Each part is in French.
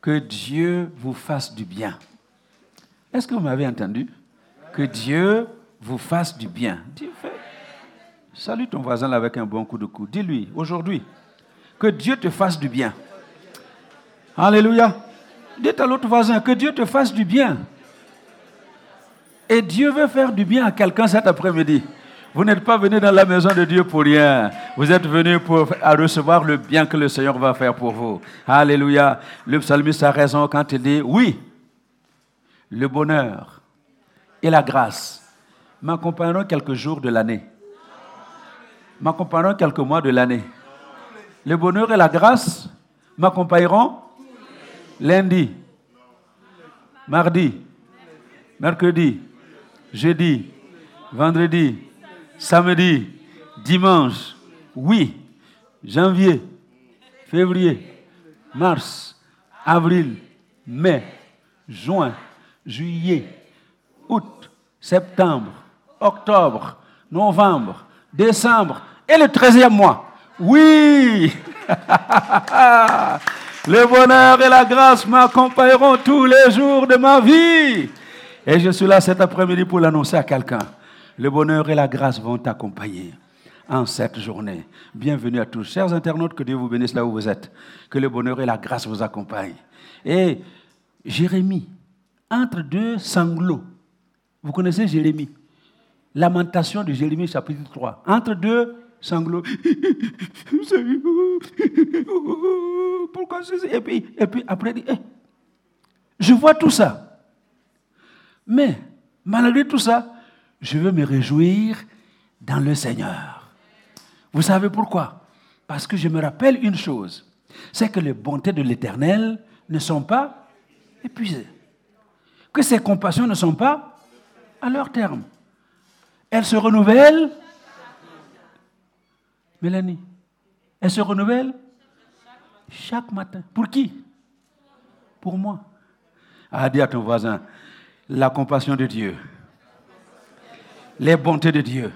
Que Dieu vous fasse du bien. Est-ce que vous m'avez entendu? Que Dieu vous fasse du bien. Dis, Salue ton voisin avec un bon coup de coude. Dis-lui, aujourd'hui, que Dieu te fasse du bien. Alléluia. Dites à l'autre voisin, que Dieu te fasse du bien. Et Dieu veut faire du bien à quelqu'un cet après-midi. Vous n'êtes pas venu dans la maison de Dieu pour rien. Vous êtes venu pour recevoir le bien que le Seigneur va faire pour vous. Alléluia. Le psalmiste a raison quand il dit, oui, le bonheur et la grâce m'accompagneront quelques jours de l'année. M'accompagneront quelques mois de l'année. Le bonheur et la grâce m'accompagneront lundi, mardi, mercredi, jeudi, vendredi, samedi, dimanche, oui, janvier, février, mars, avril, mai, juin, juillet, août, septembre, octobre, novembre, décembre et le treizième mois. Oui Le bonheur et la grâce m'accompagneront tous les jours de ma vie. Et je suis là cet après-midi pour l'annoncer à quelqu'un. Le bonheur et la grâce vont t'accompagner en cette journée. Bienvenue à tous. Chers internautes, que Dieu vous bénisse là où vous êtes. Que le bonheur et la grâce vous accompagnent. Et Jérémie, entre deux sanglots, vous connaissez Jérémie? Lamentation de Jérémie chapitre 3. Entre deux sanglots. Pourquoi ceci? Et puis, et puis après, eh, je vois tout ça. Mais malgré tout ça, je veux me réjouir dans le Seigneur. Vous savez pourquoi? Parce que je me rappelle une chose, c'est que les bontés de l'Éternel ne sont pas épuisées, que ses compassions ne sont pas à leur terme. Elles se renouvellent. Mélanie, elles se renouvellent chaque matin. Pour qui? Pour moi. Ah, dis à ton voisin, la compassion de Dieu les bontés de Dieu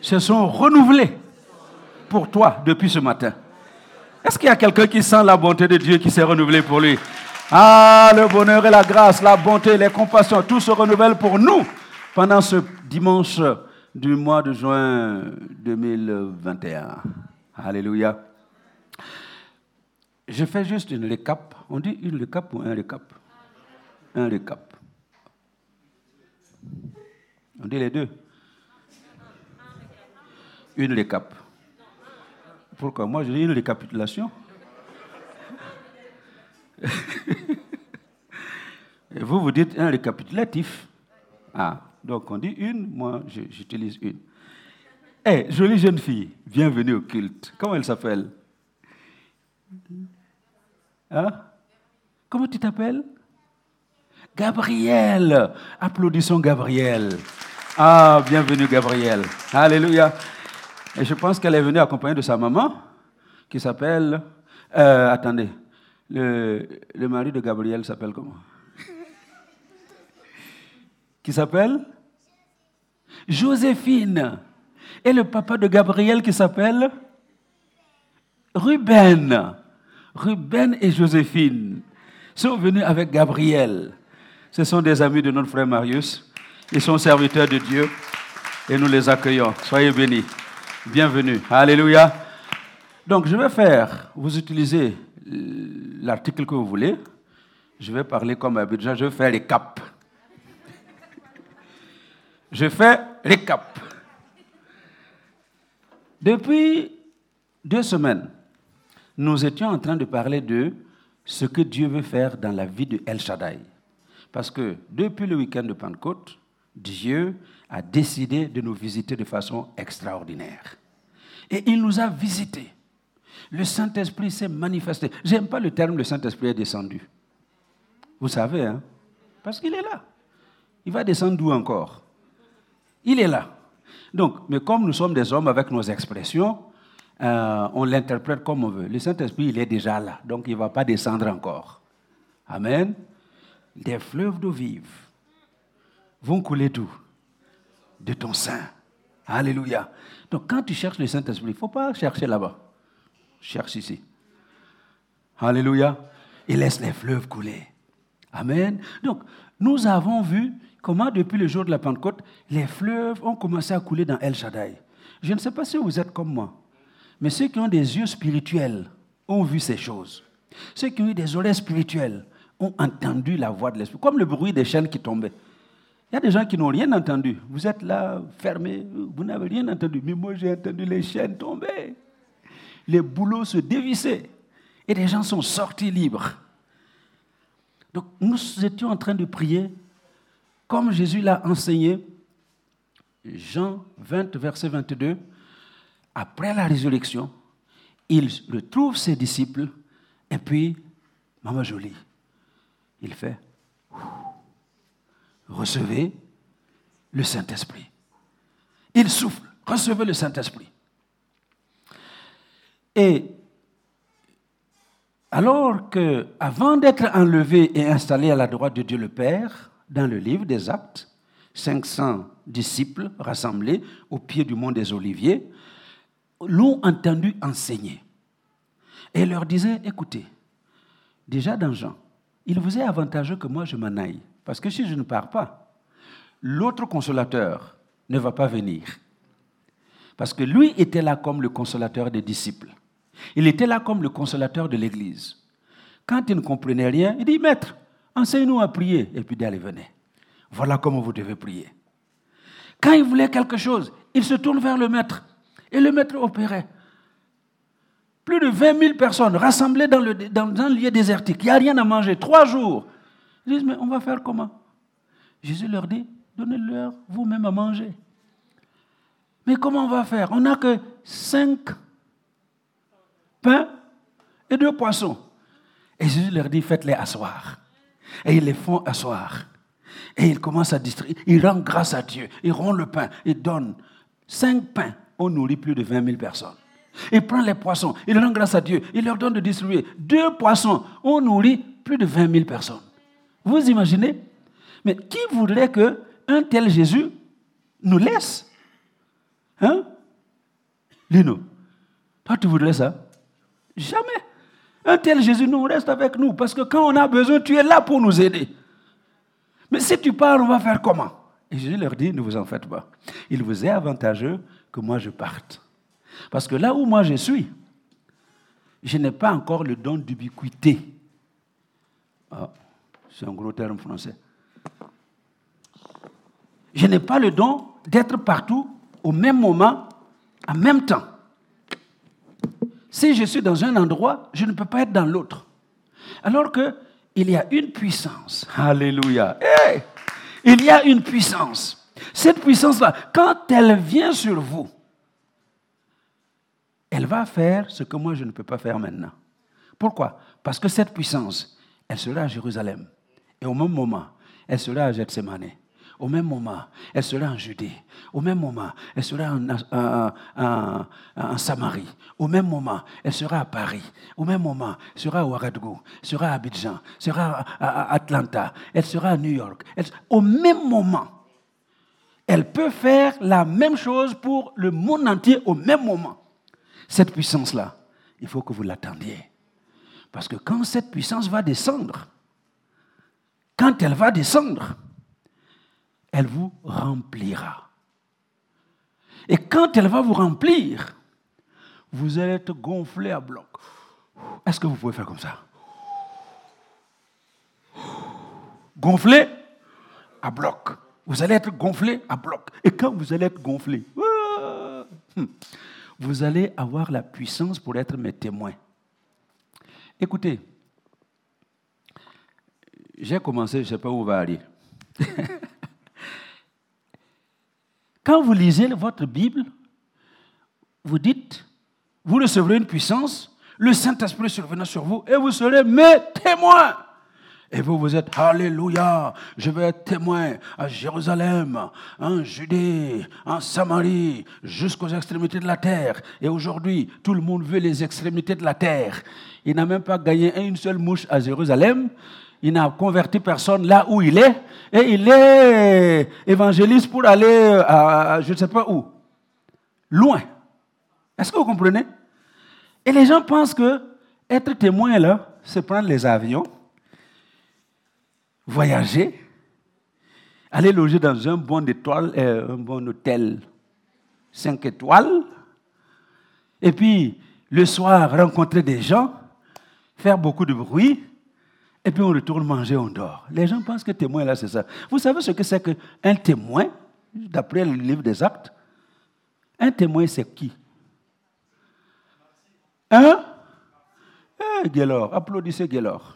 se sont renouvelées pour toi depuis ce matin. Est-ce qu'il y a quelqu'un qui sent la bonté de Dieu qui s'est renouvelée pour lui? Ah, le bonheur et la grâce, la bonté, les compassions, tout se renouvelle pour nous pendant ce dimanche du mois de juin 2021. Alléluia. Je fais juste une récap. On dit une récap ou un récap? Un récap. On dit les deux. Une récap. Pourquoi? Moi, je dis une récapitulation. Et vous, vous dites un récapitulatif. Ah, donc on dit une, moi, j'utilise une. Eh, jolie jeune fille, bienvenue au culte. Comment elle s'appelle? Hein? Comment tu t'appelles? Gabriel. Applaudissons Gabriel. Ah, bienvenue Gabrielle. Alléluia. Et je pense qu'elle est venue accompagnée de sa maman, qui s'appelle... Euh, attendez, le, le mari de Gabriel s'appelle comment? Qui s'appelle? Joséphine. Et le papa de Gabriel qui s'appelle Ruben. Ruben et Joséphine sont venus avec Gabriel. Ce sont des amis de notre frère Marius. Ils sont serviteurs de Dieu et nous les accueillons. Soyez bénis. Bienvenue. Alléluia. Donc, je vais faire, vous utilisez l'article que vous voulez. Je vais parler comme Abidjan, je vais faire les caps. Je fais les caps. Depuis deux semaines, nous étions en train de parler de ce que Dieu veut faire dans la vie de El Shaddai. Parce que depuis le week-end de Pentecôte, Dieu a décidé de nous visiter de façon extraordinaire. Et il nous a visités. Le Saint-Esprit s'est manifesté. J'aime pas le terme le Saint-Esprit est descendu. Vous savez, hein? Parce qu'il est là. Il va descendre d'où encore? Il est là. Donc, mais comme nous sommes des hommes avec nos expressions, euh, on l'interprète comme on veut. Le Saint-Esprit, il est déjà là. Donc, il ne va pas descendre encore. Amen. Des fleuves d'eau vive vont couler d'où? De ton sein. Alléluia. Donc quand tu cherches le Saint-Esprit, il ne faut pas chercher là-bas. Cherche ici. Alléluia. il laisse les fleuves couler. Amen. Donc, nous avons vu comment depuis le jour de la Pentecôte, les fleuves ont commencé à couler dans El Shaddai. Je ne sais pas si vous êtes comme moi, mais ceux qui ont des yeux spirituels ont vu ces choses. Ceux qui ont eu des oreilles spirituelles ont entendu la voix de l'Esprit, comme le bruit des chaînes qui tombaient. Il y a des gens qui n'ont rien entendu. Vous êtes là, fermés, vous n'avez rien entendu. Mais moi, j'ai entendu les chaînes tomber. Les boulots se dévisser. Et les gens sont sortis libres. Donc, nous étions en train de prier comme Jésus l'a enseigné. Jean 20, verset 22. Après la résurrection, il retrouve ses disciples et puis, Maman Jolie, il fait recevez le Saint-Esprit. Il souffle, recevez le Saint-Esprit. Et alors que, avant d'être enlevé et installé à la droite de Dieu le Père, dans le livre des Actes, 500 disciples rassemblés au pied du mont des Oliviers l'ont entendu enseigner. Et leur disait, écoutez, déjà dans Jean, il vous est avantageux que moi je m'en aille. Parce que si je ne pars pas, l'autre consolateur ne va pas venir. Parce que lui était là comme le consolateur des disciples. Il était là comme le consolateur de l'Église. Quand il ne comprenait rien, il dit, Maître, enseigne-nous à prier. Et puis allez, venez. Voilà comment vous devez prier. Quand il voulait quelque chose, il se tourne vers le maître. Et le maître opérait. Plus de 20 000 personnes rassemblées dans, dans un lieu désertique. Il n'y a rien à manger. Trois jours. Ils disent, mais on va faire comment? Jésus leur dit, donnez-leur vous-même à manger. Mais comment on va faire? On n'a que cinq pains et deux poissons. Et Jésus leur dit, faites-les asseoir. Et ils les font asseoir. Et ils commencent à distribuer. Ils rendent grâce à Dieu. Ils rendent le pain. Ils donnent cinq pains. On nourrit plus de 20 000 personnes. Il prend les poissons. Il rend grâce à Dieu. Il leur donne de distribuer. Deux poissons. On nourrit plus de 20 000 personnes. Vous imaginez? Mais qui voudrait que un tel Jésus nous laisse? Hein? Lino, toi tu voudrais ça? Jamais. Un tel Jésus nous reste avec nous parce que quand on a besoin, tu es là pour nous aider. Mais si tu pars, on va faire comment? Et Jésus leur dit, ne vous en faites pas. Il vous est avantageux que moi je parte. Parce que là où moi je suis, je n'ai pas encore le don d'ubiquité. Ah. C'est un gros terme français. Je n'ai pas le don d'être partout au même moment, en même temps. Si je suis dans un endroit, je ne peux pas être dans l'autre. Alors qu'il y a une puissance. Alléluia. il y a une puissance. Cette puissance-là, quand elle vient sur vous, elle va faire ce que moi je ne peux pas faire maintenant. Pourquoi? Parce que cette puissance, elle sera à Jérusalem. Et au même moment, elle sera à Gethsemane. Au même moment, elle sera en Judée. Au même moment, elle sera en, Samarie. Au même moment, elle sera à Paris. Au même moment, elle sera à Ouagadougou, elle sera à Abidjan, elle sera à, Atlanta, elle sera à New York. au même moment, elle peut faire la même chose pour le monde entier au même moment. Cette puissance-là, il faut que vous l'attendiez. Parce que quand cette puissance va descendre, quand elle va descendre, elle vous remplira. Et quand elle va vous remplir, vous allez être gonflé à bloc. Est-ce que vous pouvez faire comme ça? Gonflé à bloc. Vous allez être gonflé à bloc. Et quand vous allez être gonflé, hmm, vous allez avoir la puissance pour être mes témoins. Écoutez, j'ai commencé, je ne sais pas où on va aller. Quand vous lisez votre Bible, vous dites, vous recevrez une puissance, le Saint-Esprit survenant sur vous et vous serez mes témoins. Et vous, vous êtes, Alléluia, je vais être témoin à Jérusalem, en Judée, en Samarie, jusqu'aux extrémités de la terre. Et aujourd'hui, tout le monde veut les extrémités de la terre. Il n'a même pas gagné une seule mouche à Jérusalem il n'a converti personne là où il est, et il est évangéliste pour aller à, je ne sais pas où, loin. Est-ce que vous comprenez? Et les gens pensent que être témoin là, c'est prendre les avions, voyager, aller loger dans un bon, étoile, euh, un bon hôtel 5 étoiles, et puis le soir rencontrer des gens, faire beaucoup de bruit, et puis on retourne manger, on dort. Les gens pensent que témoin, là, c'est ça. Vous savez ce que c'est qu'un témoin, d'après le livre des actes? Un témoin, c'est qui? Hein? Eh, Guélor, applaudissez Guélor.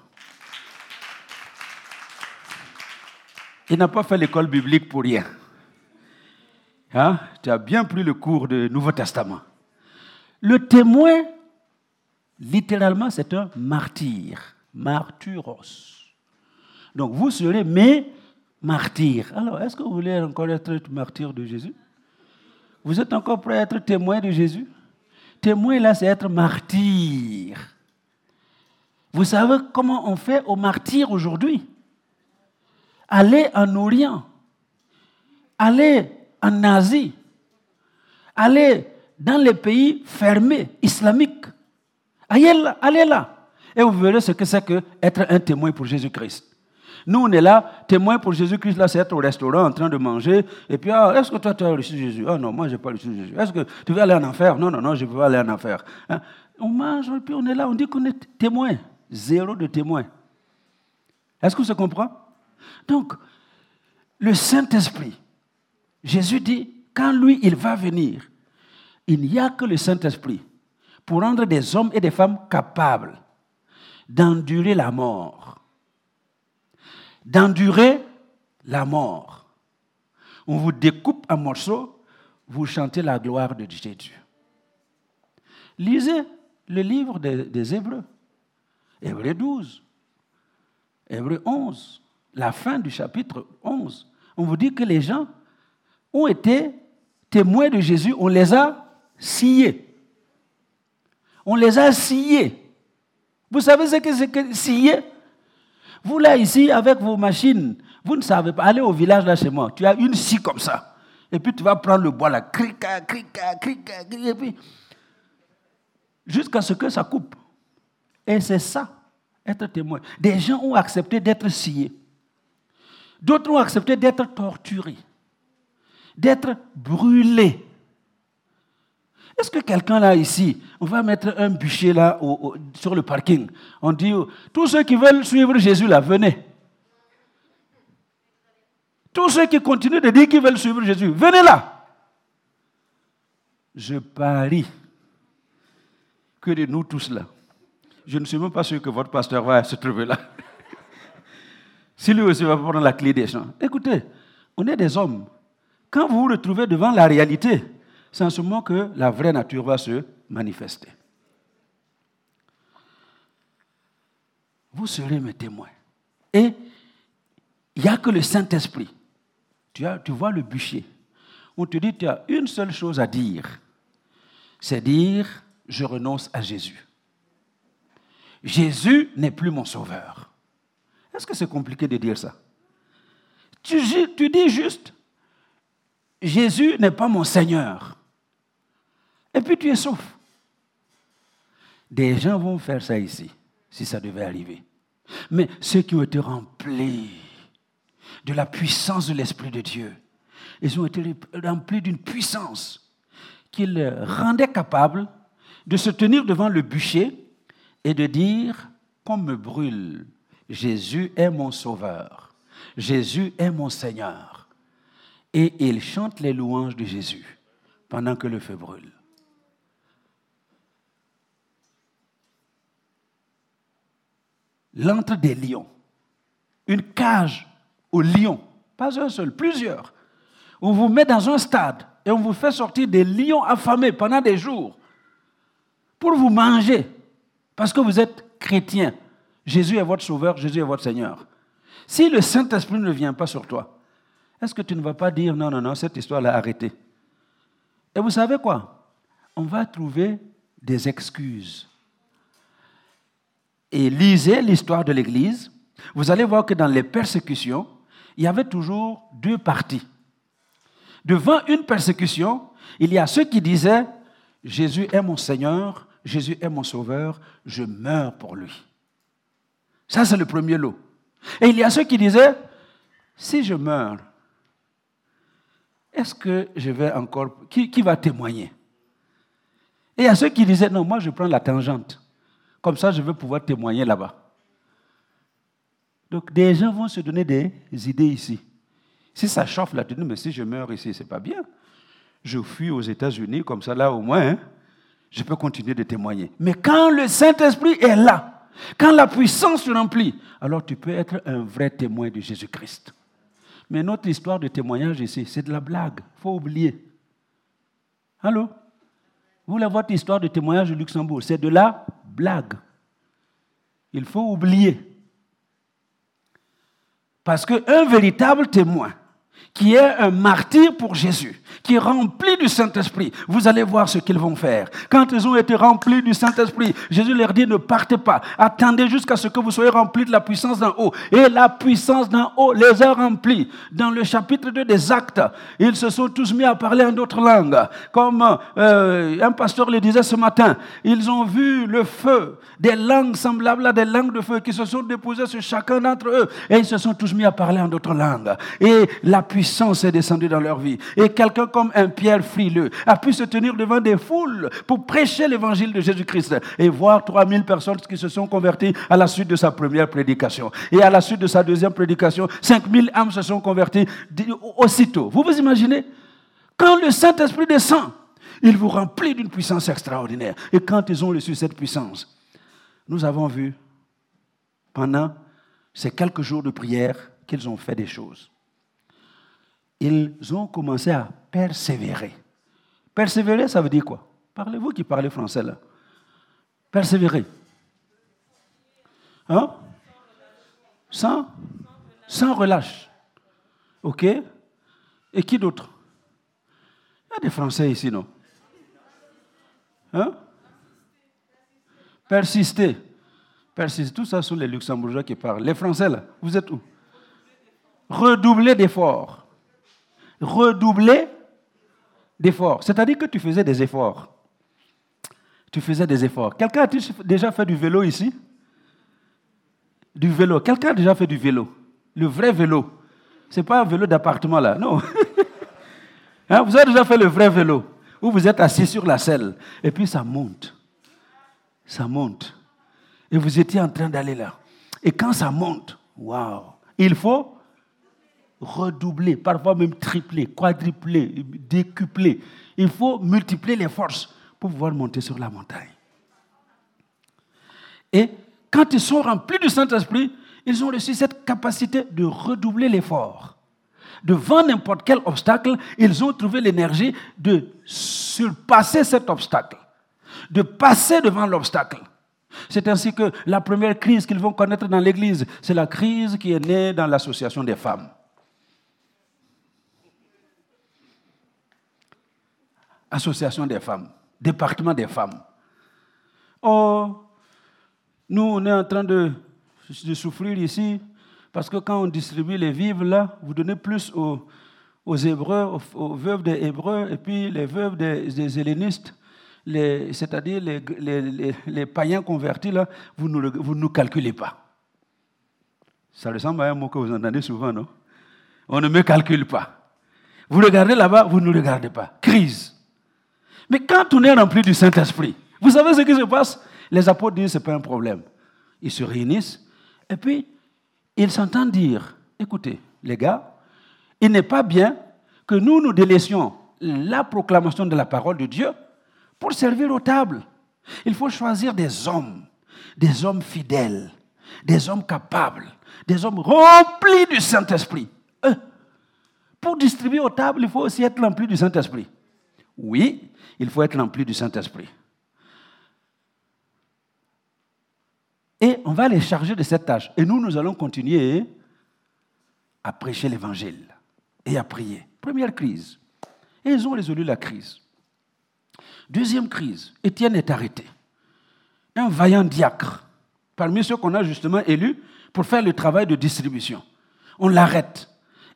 Il n'a pas fait l'école biblique pour rien. Hein? Tu as bien pris le cours du Nouveau Testament. Le témoin, littéralement, c'est un martyr. Martyros. Donc vous serez mes martyrs. Alors, est-ce que vous voulez encore être martyr de Jésus? Vous êtes encore prêt à être témoin de Jésus? Témoin, là, c'est être martyr. Vous savez comment on fait au martyr aujourd'hui? Aller en Orient, aller en Asie, aller dans les pays fermés, islamiques. Allez allez là. Et vous verrez ce que c'est que être un témoin pour Jésus-Christ. Nous, on est là, témoin pour Jésus-Christ, là, c'est être au restaurant en train de manger. Et puis, ah, est-ce que toi, tu as reçu Jésus? Ah non, moi, je n'ai pas reçu Jésus. Est-ce que tu veux aller en enfer? Non, non, non, je ne veux pas aller en enfer. Hein? On mange, et puis on est là, on dit qu'on est témoin. Zéro de témoin. Est-ce que se comprend? Donc, le Saint-Esprit, Jésus dit, quand lui, il va venir, il n'y a que le Saint-Esprit pour rendre des hommes et des femmes capables d'endurer la mort. D'endurer la mort. On vous découpe en morceaux, vous chantez la gloire de Jésus. Lisez le livre des, des Hébreux. Hébreux 12, Hébreux 11, la fin du chapitre 11. On vous dit que les gens ont été témoins de Jésus, on les a sciés. On les a sciés. Vous savez ce que c'est que scier Vous là, ici, avec vos machines, vous ne savez pas. Allez au village là chez moi, tu as une scie comme ça. Et puis tu vas prendre le bois là, crica, crica, crica, crica, et puis jusqu'à ce que ça coupe. Et c'est ça, être témoin. Des gens ont accepté d'être sciés. D'autres ont accepté d'être torturés d'être brûlé. Est-ce que quelqu'un là ici, on va mettre un bûcher là sur le parking? On dit, tous ceux qui veulent suivre Jésus là, venez. Tous ceux qui continuent de dire qu'ils veulent suivre Jésus, venez là. Je parie que de nous tous là, je ne suis même pas sûr que votre pasteur va se trouver là. si lui aussi va prendre la clé des champs. Écoutez, on est des hommes. Quand vous vous retrouvez devant la réalité, c'est en ce moment que la vraie nature va se manifester. Vous serez mes témoins. Et il n'y a que le Saint-Esprit. Tu, vois le bûcher. On te dit, tu as une seule chose à dire. C'est dire, je renonce à Jésus. Jésus n'est plus mon sauveur. Est-ce que c'est compliqué de dire ça? Tu dis juste, Jésus n'est pas mon Seigneur. Et puis tu es sauf. Des gens vont faire ça ici, si ça devait arriver. Mais ceux qui ont été remplis de la puissance de l'Esprit de Dieu, ils ont été remplis d'une puissance qui les rendait capables de se tenir devant le bûcher et de dire, qu'on me brûle, Jésus est mon sauveur, Jésus est mon Seigneur et ils chantent les louanges de Jésus pendant que le feu brûle. L'entre des lions, une cage aux lions, pas un seul, plusieurs. On vous met dans un stade et on vous fait sortir des lions affamés pendant des jours pour vous manger parce que vous êtes chrétien. Jésus est votre sauveur, Jésus est votre Seigneur. Si le Saint-Esprit ne vient pas sur toi, est-ce que tu ne vas pas dire non, non, non, cette histoire l'a arrêtée Et vous savez quoi? On va trouver des excuses. Et lisez l'histoire de l'Église. Vous allez voir que dans les persécutions, il y avait toujours deux parties. Devant une persécution, il y a ceux qui disaient Jésus est mon Seigneur, Jésus est mon Sauveur, je meurs pour lui. Ça, c'est le premier lot. Et il y a ceux qui disaient, si je meurs, est-ce que je vais encore... Qui, qui va témoigner? Et il y a ceux qui disaient, non, moi je prends la tangente. Comme ça, je vais pouvoir témoigner là-bas. Donc, des gens vont se donner des idées ici. Si ça chauffe là, tu mais si je meurs ici, c'est pas bien. Je fuis aux États-Unis, comme ça, là, au moins, hein, je peux continuer de témoigner. Mais quand le Saint-Esprit est là, quand la puissance se remplit, alors tu peux être un vrai témoin de Jésus-Christ. Mais notre histoire de témoignage ici, c'est de la blague. Il faut oublier. Allô? Vous, voulez votre histoire de témoignage au Luxembourg, c'est de la blague. Il faut oublier. Parce qu'un véritable témoin, qui est un martyr pour Jésus, qui est rempli du Saint-Esprit. Vous allez voir ce qu'ils vont faire. Quand ils ont été remplis du Saint-Esprit, Jésus leur dit ne partez pas, attendez jusqu'à ce que vous soyez remplis de la puissance d'en haut. Et la puissance d'en haut les a remplis. Dans le chapitre 2 des Actes, ils se sont tous mis à parler en d'autres langues. Comme euh, un pasteur le disait ce matin, ils ont vu le feu, des langues semblables à des langues de feu qui se sont déposées sur chacun d'entre eux. Et ils se sont tous mis à parler en d'autres langues. Et la puissance est descendue dans leur vie. Et quelqu'un comme un Pierre frileux a pu se tenir devant des foules pour prêcher l'évangile de Jésus-Christ et voir 3000 personnes qui se sont converties à la suite de sa première prédication. Et à la suite de sa deuxième prédication, 5000 âmes se sont converties aussitôt. Vous vous imaginez? Quand le Saint-Esprit descend, il vous remplit d'une puissance extraordinaire. Et quand ils ont reçu cette puissance, nous avons vu pendant ces quelques jours de prière qu'ils ont fait des choses ils ont commencé à persévérer. Persévérer, ça veut dire quoi? Parlez-vous qui parlez français là. Persévérer. Hein? Sans Sans relâche. OK? Et qui d'autre? Il y a des Français ici, non? Hein? Persister. Persister. Tout ça sont les Luxembourgeois qui parlent. Les Français, là, vous êtes où? Redoubler d'efforts redoubler d'efforts. C'est-à-dire que tu faisais des efforts. Tu faisais des efforts. Quelqu'un a déjà fait du vélo ici? Du vélo. Quelqu'un a déjà fait du vélo? Le vrai vélo. Ce n'est pas un vélo d'appartement là, non. Hein, vous avez déjà fait le vrai vélo, où vous êtes assis sur la selle, et puis ça monte. Ça monte. Et vous étiez en train d'aller là. Et quand ça monte, waouh, il faut redoubler, parfois même tripler, quadrupler, décupler. Il faut multiplier les forces pour pouvoir monter sur la montagne. Et quand ils sont remplis du Saint-Esprit, ils ont reçu cette capacité de redoubler l'effort. Devant n'importe quel obstacle, ils ont trouvé l'énergie de surpasser cet obstacle, de passer devant l'obstacle. C'est ainsi que la première crise qu'ils vont connaître dans l'Église, c'est la crise qui est née dans l'association des femmes. Association des femmes, département des femmes. Oh, nous, on est en train de, souffrir ici parce que quand on distribue les vivres, là, vous donnez plus aux, aux Hébreux, aux, veuves des Hébreux, et puis les veuves des, des hellénistes, c'est-à-dire les, les, païens convertis, là, vous ne vous nous calculez pas. Ça ressemble à un mot que vous entendez souvent, non? On ne me calcule pas. Vous regardez là-bas, vous ne regardez pas. Crise. Mais quand on est rempli du Saint-Esprit, vous savez ce qui se passe? Les apôtres disent ce n'est pas un problème. Ils se réunissent et puis ils s'entendent dire, écoutez, les gars, il n'est pas bien que nous nous délaissions la proclamation de la parole de Dieu pour servir aux tables. Il faut choisir des hommes, des hommes fidèles, des hommes capables, des hommes remplis du Saint-Esprit. Pour distribuer aux tables, il faut aussi être rempli du Saint-Esprit. Oui, il faut être rempli du Saint-Esprit. Et on va les charger de cette tâche. Et nous, nous allons continuer à prêcher l'Évangile et à prier. Première crise. Et ils ont résolu la crise. Deuxième crise. Étienne est arrêté. Un vaillant diacre, parmi ceux qu'on a justement élus pour faire le travail de distribution. On l'arrête.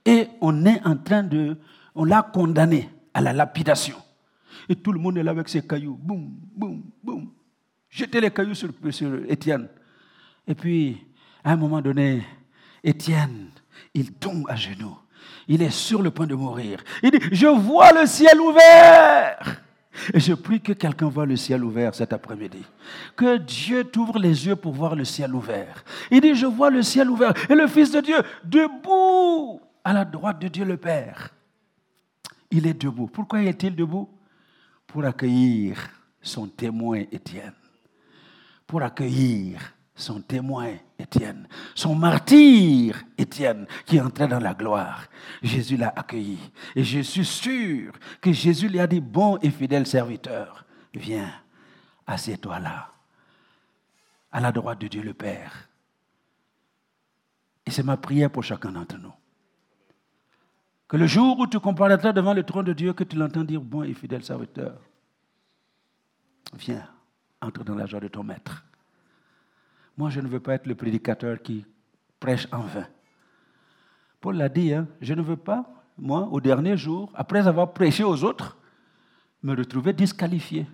Et on est en train de... On l'a condamné à la lapidation. Et tout le monde est là avec ses cailloux. Boum, boum, boum. Jetez les cailloux sur, sur Étienne. Et puis, À un moment donné, Étienne, il tombe à genoux. Il est sur le point de mourir. Il dit, je vois le ciel ouvert. Et je prie que quelqu'un voit le ciel ouvert cet après-midi. Que Dieu t'ouvre les yeux pour voir le ciel ouvert. Il dit, je vois le ciel ouvert. Et le Fils de Dieu, debout à la droite de Dieu le Père. Il est debout. Pourquoi est-il debout? Pour accueillir son témoin Étienne. Pour accueillir son témoin Étienne, son martyr Étienne, qui entrait dans la gloire. Jésus l'a accueilli. Et je suis sûr que Jésus lui a dit, bon et fidèle serviteur, viens, assieds-toi là, à la droite de Dieu le Père. Et c'est ma prière pour chacun d'entre nous. Que le jour où tu comparaîtras devant le trône de Dieu, que tu l'entends dire, bon et fidèle serviteur, viens, entre dans la joie de ton maître. Moi, je ne veux pas être le prédicateur qui prêche en vain. Paul l'a dit, hein, je ne veux pas, moi, au dernier jour, après avoir prêché aux autres, me retrouver disqualifié.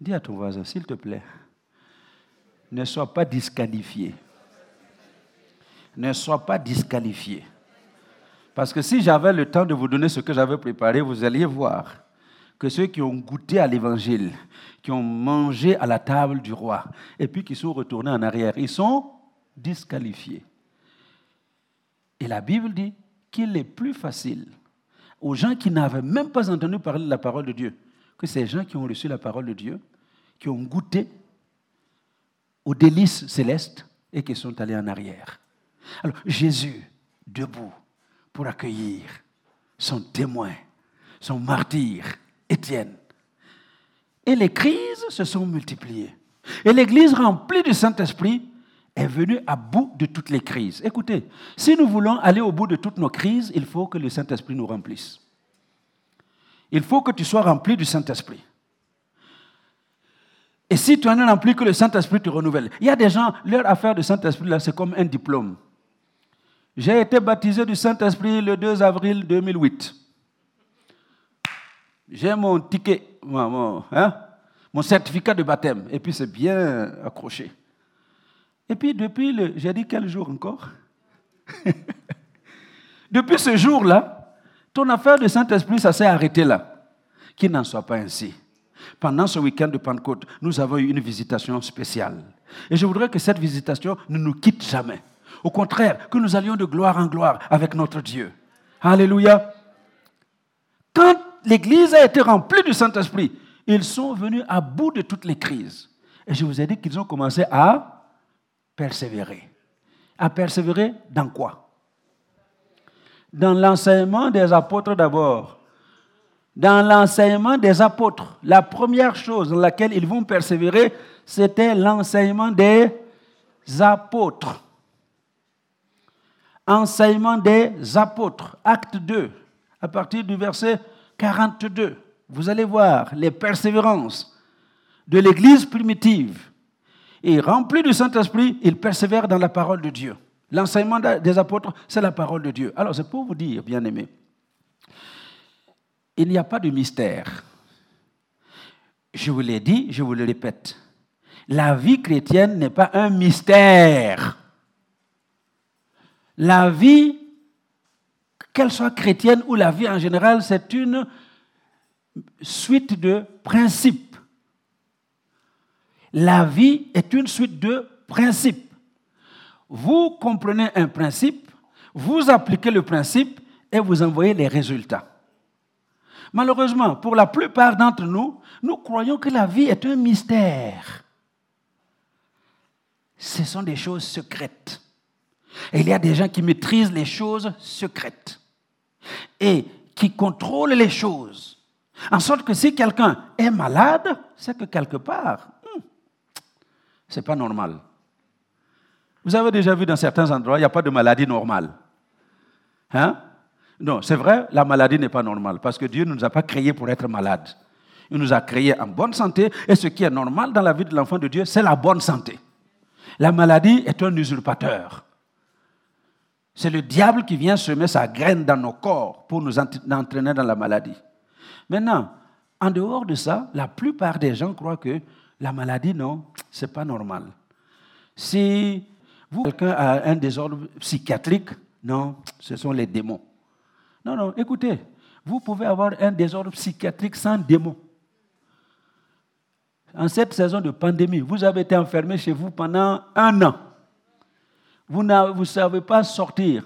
Dis à ton voisin, s'il te plaît, ne sois pas disqualifié. Ne sois pas disqualifié. Parce que si j'avais le temps de vous donner ce que j'avais préparé, vous alliez voir que ceux qui ont goûté à l'évangile, qui ont mangé à la table du roi, et puis qui sont retournés en arrière, ils sont disqualifiés. Et la Bible dit qu'il est plus facile aux gens qui n'avaient même pas entendu parler de la parole de Dieu que ces gens qui ont reçu la parole de Dieu, qui ont goûté aux délices célestes et qui sont allés en arrière. Alors Jésus, debout pour accueillir son témoin, son martyr, Étienne. Et les crises se sont multipliées. Et l'Église remplie du Saint-Esprit est venue à bout de toutes les crises. Écoutez, si nous voulons aller au bout de toutes nos crises, il faut que le Saint-Esprit nous remplisse. Il faut que tu sois rempli du Saint-Esprit. Et si tu en es rempli, que le Saint-Esprit te renouvelle. Il y a des gens, leur affaire de Saint-Esprit, là, c'est comme un diplôme. J'ai été baptisé du Saint-Esprit le 2 avril 2008 j'ai mon ticket, hein, mon, certificat de baptême, et puis c'est bien accroché. Et puis depuis, le, j'ai dit quel jour encore? Depuis ce jour-là, ton affaire de Saint-Esprit, ça s'est arrêté là. Qu'il n'en soit pas ainsi. Pendant ce week-end de Pentecôte, nous avons eu une visitation spéciale. Et je voudrais que cette visitation ne nous quitte jamais. Au contraire, que nous allions de gloire en gloire avec notre Dieu. Alléluia. Quand l'Église a été remplie du Saint-Esprit. Ils sont venus à bout de toutes les crises. Et je vous ai dit qu'ils ont commencé à persévérer. À persévérer dans quoi? Dans l'enseignement des apôtres d'abord. Dans l'enseignement des apôtres, la première chose dans laquelle ils vont persévérer, c'était l'enseignement des apôtres. Enseignement des apôtres, acte 2, à partir du verset 42, vous allez voir les persévérances de l'Église primitive. Et rempli du Saint-Esprit, il persévère dans la parole de Dieu. L'enseignement des apôtres, c'est la parole de Dieu. Alors, c'est pour vous dire, bien aimé, il n'y a pas de mystère. Je vous l'ai dit, je vous le répète. La vie chrétienne n'est pas un mystère. La vie qu'elle soit chrétienne ou la vie en général, c'est une suite de principes. La vie est une suite de principes. Vous comprenez un principe, vous appliquez le principe et vous envoyez les résultats. Malheureusement, pour la plupart d'entre nous, nous croyons que la vie est un mystère. Ce sont des choses secrètes. Et il y a des gens qui maîtrisent les choses secrètes et qui contrôle les choses. En sorte que si quelqu'un est malade, c'est que quelque part, hmm, ce n'est pas normal. Vous avez déjà vu dans certains endroits, il n'y a pas de maladie normale. Hein? Non, c'est vrai, la maladie n'est pas normale parce que Dieu ne nous a pas créés pour être malades. Il nous a créés en bonne santé et ce qui est normal dans la vie de l'enfant de Dieu, c'est la bonne santé. La maladie est un usurpateur. C'est le diable qui vient semer sa graine dans nos corps pour nous entraîner dans la maladie. Maintenant, en dehors de ça, la plupart des gens croient que la maladie, non, c'est pas normal. Si Vous, quelqu'un a un désordre psychiatrique Non, ce sont les démons. Non, non, écoutez, vous pouvez avoir un désordre psychiatrique sans démons. En cette saison de pandémie, vous avez été enfermé chez vous pendant un an. Vous ne savez pas sortir.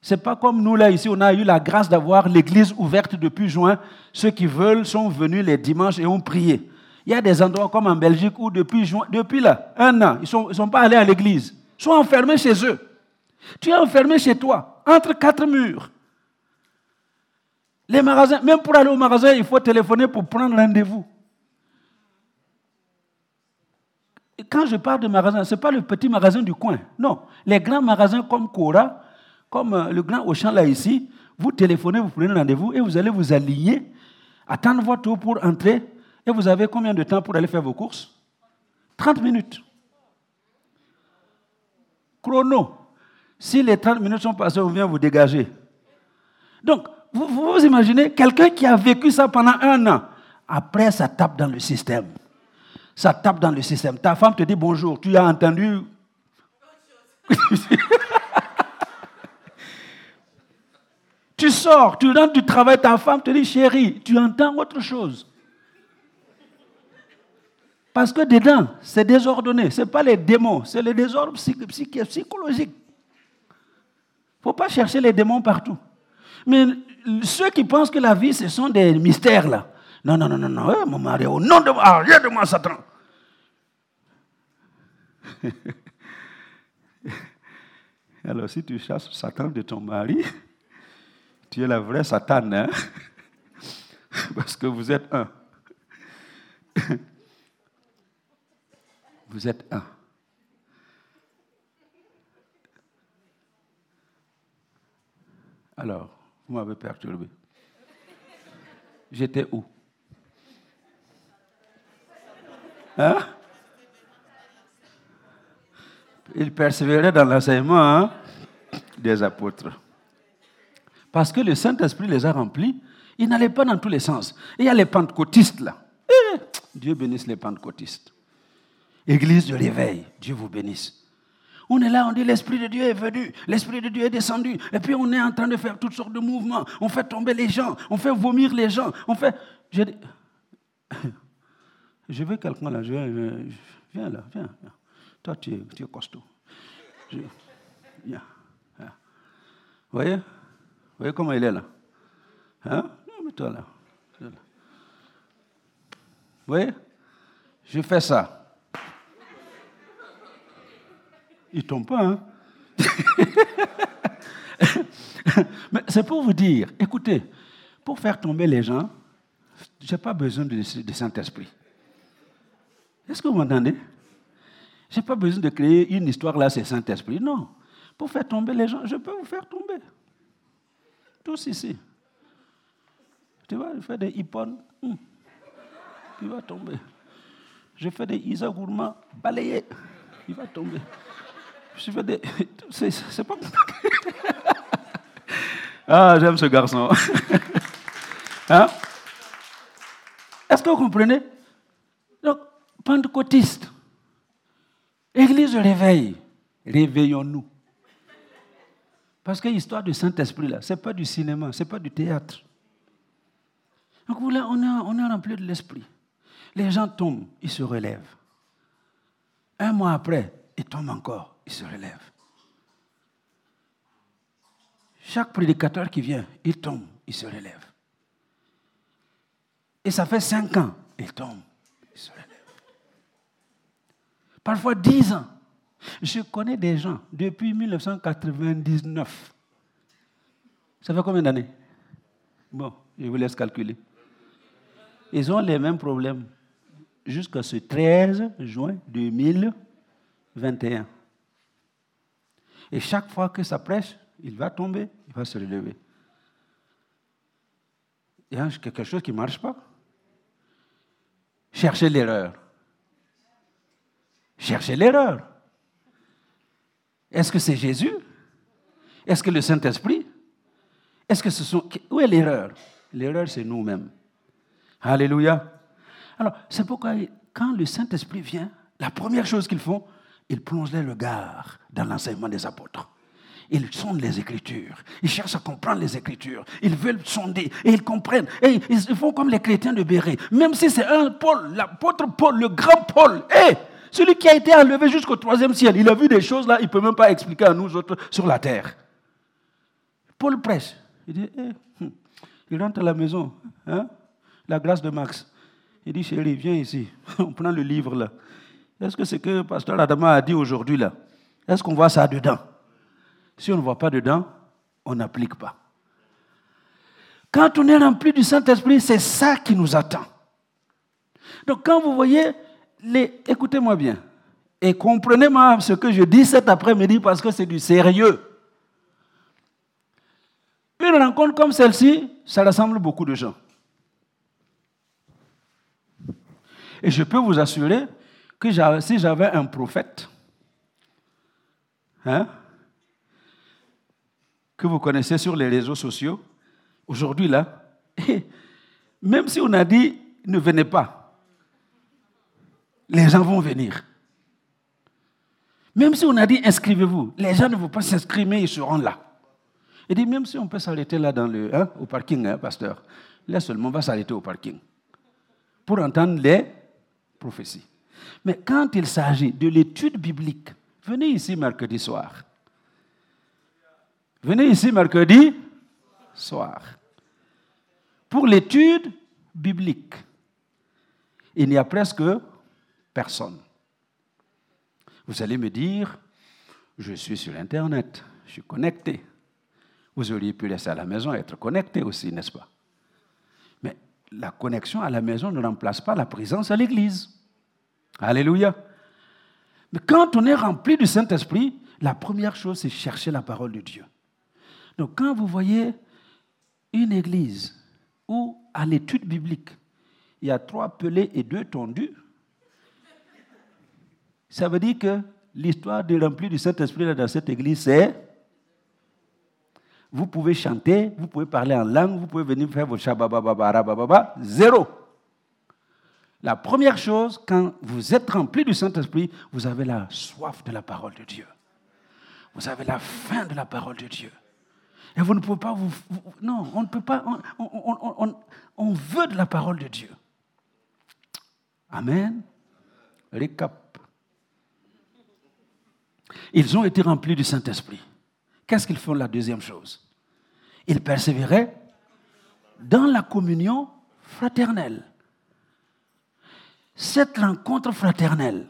Ce n'est pas comme nous là ici, on a eu la grâce d'avoir l'église ouverte depuis juin. Ceux qui veulent sont venus les dimanches et ont prié. Il y a des endroits comme en Belgique où depuis, juin, depuis là, un an, ils ne sont, sont pas allés à l'église. Ils sont enfermés chez eux. Tu es enfermé chez toi, entre quatre murs. Les magasins, même pour aller au magasin, il faut téléphoner pour prendre rendez-vous. Quand je parle de magasin, ce n'est pas le petit magasin du coin. Non. Les grands magasins comme Cora, comme euh, le grand Auchan là ici, vous téléphonez, vous prenez rendez-vous et vous allez vous aligner, attendre votre tour pour entrer. Et vous avez combien de temps pour aller faire vos courses? 30 minutes. Chrono. Si les 30 minutes sont passées, on vient vous dégager. Donc, vous, vous imaginez quelqu'un qui a vécu ça pendant un an. Après, ça tape dans le système. Ça tape dans le système. Ta femme te dit bonjour. Tu as entendu? tu sors, tu rentres du travail, ta femme te dit chérie, tu entends autre chose. Parce que dedans, c'est désordonné. Ce n'est pas les démons, c'est les désordres psychologiques. Il ne faut pas chercher les démons partout. Mais ceux qui pensent que la vie, ce sont des mystères, là. Non, non, non, non, non, eh, mon mari, au nom de moi, rien de moi, Satan. Alors, si tu chasses Satan de ton mari, tu es la vraie Satan, hein? Parce que vous êtes un. Vous êtes un. Alors, vous m'avez perturbé. J'étais où? Hein? Il persévérait dans l'enseignement hein, des apôtres. Parce que le Saint-Esprit les a remplis, ils n'allaient pas dans tous les sens. Et il y a les pentecôtistes là. Eh, Dieu bénisse les pentecôtistes. Église de réveil, Dieu vous bénisse. On est là, on dit l'Esprit de Dieu est venu, l'Esprit de Dieu est descendu, et puis on est en train de faire toutes sortes de mouvements. On fait tomber les gens, on fait vomir les gens, on fait. Je veux quelqu'un là, je, viens là, viens, Toi, tu es, tu costaud. viens, Vous voyez? Vous voyez comment il est là? Hein? Mets-toi là. Vous voyez? Je fais ça. Il tombe pas. Hein? Mais c'est pour vous dire, écoutez, pour faire tomber les gens, je n'ai pas besoin de, Saint-Esprit. Est-ce que vous m'entendez? Je n'ai pas besoin de créer une histoire là, c'est Saint-Esprit. Non. Pour faire tomber les gens, je peux vous faire tomber. Tous ici. Tu vois, je fais des hippons, hum, il va tomber. Je fais des Isa Gourma, balayer, il va tomber. Je fais des. C'est pas. ah, j'aime ce garçon. hein? Est-ce que vous comprenez? Pentecôtiste, Église de réveil, réveillons-nous. Parce que l'histoire du Saint-Esprit, là, ce n'est pas du cinéma, ce n'est pas du théâtre. Donc là, on est, on est rempli de l'Esprit. Les gens tombent, ils se relèvent. Un mois après, ils tombent encore il se relève. Chaque prédicateur qui vient, il tombe, il se relève. Et ça fait cinq ans, il tombe, il se relève. Parfois dix ans. Je connais des gens depuis 1999. Ça fait combien d'années? Bon, je vous laisse calculer. Ils ont les mêmes problèmes jusqu'à ce 13 juin 2021. Et chaque fois que ça prêche, il va tomber, il va se relever. Il y a quelque chose qui ne marche pas. Cherchez l'erreur. Cherchez l'erreur. Est-ce que c'est Jésus? Est-ce que le Saint-Esprit? Est-ce que ce sont... Où est l'erreur? L'erreur, c'est nous-mêmes. Alléluia. Alors, c'est pourquoi quand le Saint-Esprit vient, la première chose qu'ils font, ils plongeraient le gars dans l'enseignement des apôtres. Ils sondent les Écritures. Ils cherchent à comprendre les Écritures. Ils veulent sonder et ils comprennent. Et ils font comme les chrétiens de Béret. Même si c'est un Paul, l'apôtre Paul, le grand Paul. Et celui qui a été enlevé jusqu'au troisième ciel. Il a vu des choses là, il ne peut même pas expliquer à nous autres sur la terre. Paul prêche. Il dit, eh, hmm. il rentre à la maison. Hein? La grâce de Max. Il dit, chérie, viens ici. On prend le livre là. Est-ce que c'est que pasteur Adama a dit aujourd'hui là Est-ce qu'on voit ça dedans? Si on ne voit pas dedans, on n'applique pas. Quand on est rempli du Saint-Esprit, c'est ça qui nous attend. Donc quand vous voyez. Écoutez-moi bien et comprenez-moi ce que je dis cet après-midi parce que c'est du sérieux. Une rencontre comme celle-ci, ça rassemble beaucoup de gens. Et je peux vous assurer que si j'avais un prophète, hein, que vous connaissez sur les réseaux sociaux, aujourd'hui là, même si on a dit ne venez pas, les gens vont venir. Même si on a dit inscrivez-vous, les gens ne vont pas s'inscrire, mais ils seront là. Il dit même si on peut s'arrêter là dans le, hein, au parking, hein, pasteur, là seulement on va s'arrêter au parking pour entendre les prophéties. Mais quand il s'agit de l'étude biblique, venez ici mercredi soir. Venez ici mercredi soir. Pour l'étude biblique, il n'y a presque personne. Vous allez me dire, je suis sur Internet, je suis connecté. Vous auriez pu laisser à la maison être connecté aussi, n'est-ce pas? Mais la connexion à la maison ne remplace pas la présence à l'église. Alléluia. Mais quand on est rempli du Saint-Esprit, la première chose, c'est chercher la parole de Dieu. Donc quand vous voyez une église où, à l'étude biblique, il y a trois pelés et deux tondus, ça veut dire que l'histoire de rempli du Saint-Esprit dans cette église, c'est vous pouvez chanter, vous pouvez parler en langue, vous pouvez venir faire vos shabababababababa, zéro. La première chose, quand vous êtes rempli du Saint-Esprit, vous avez la soif de la parole de Dieu. Vous avez la faim de la parole de Dieu. Et vous ne pouvez pas vous... non, on ne peut pas... On, veut de la parole de Dieu. Amen. Récap. Ils ont été remplis du Saint-Esprit. Qu'est-ce qu'ils font la deuxième chose? Ils persévéraient dans la communion fraternelle cette rencontre fraternelle,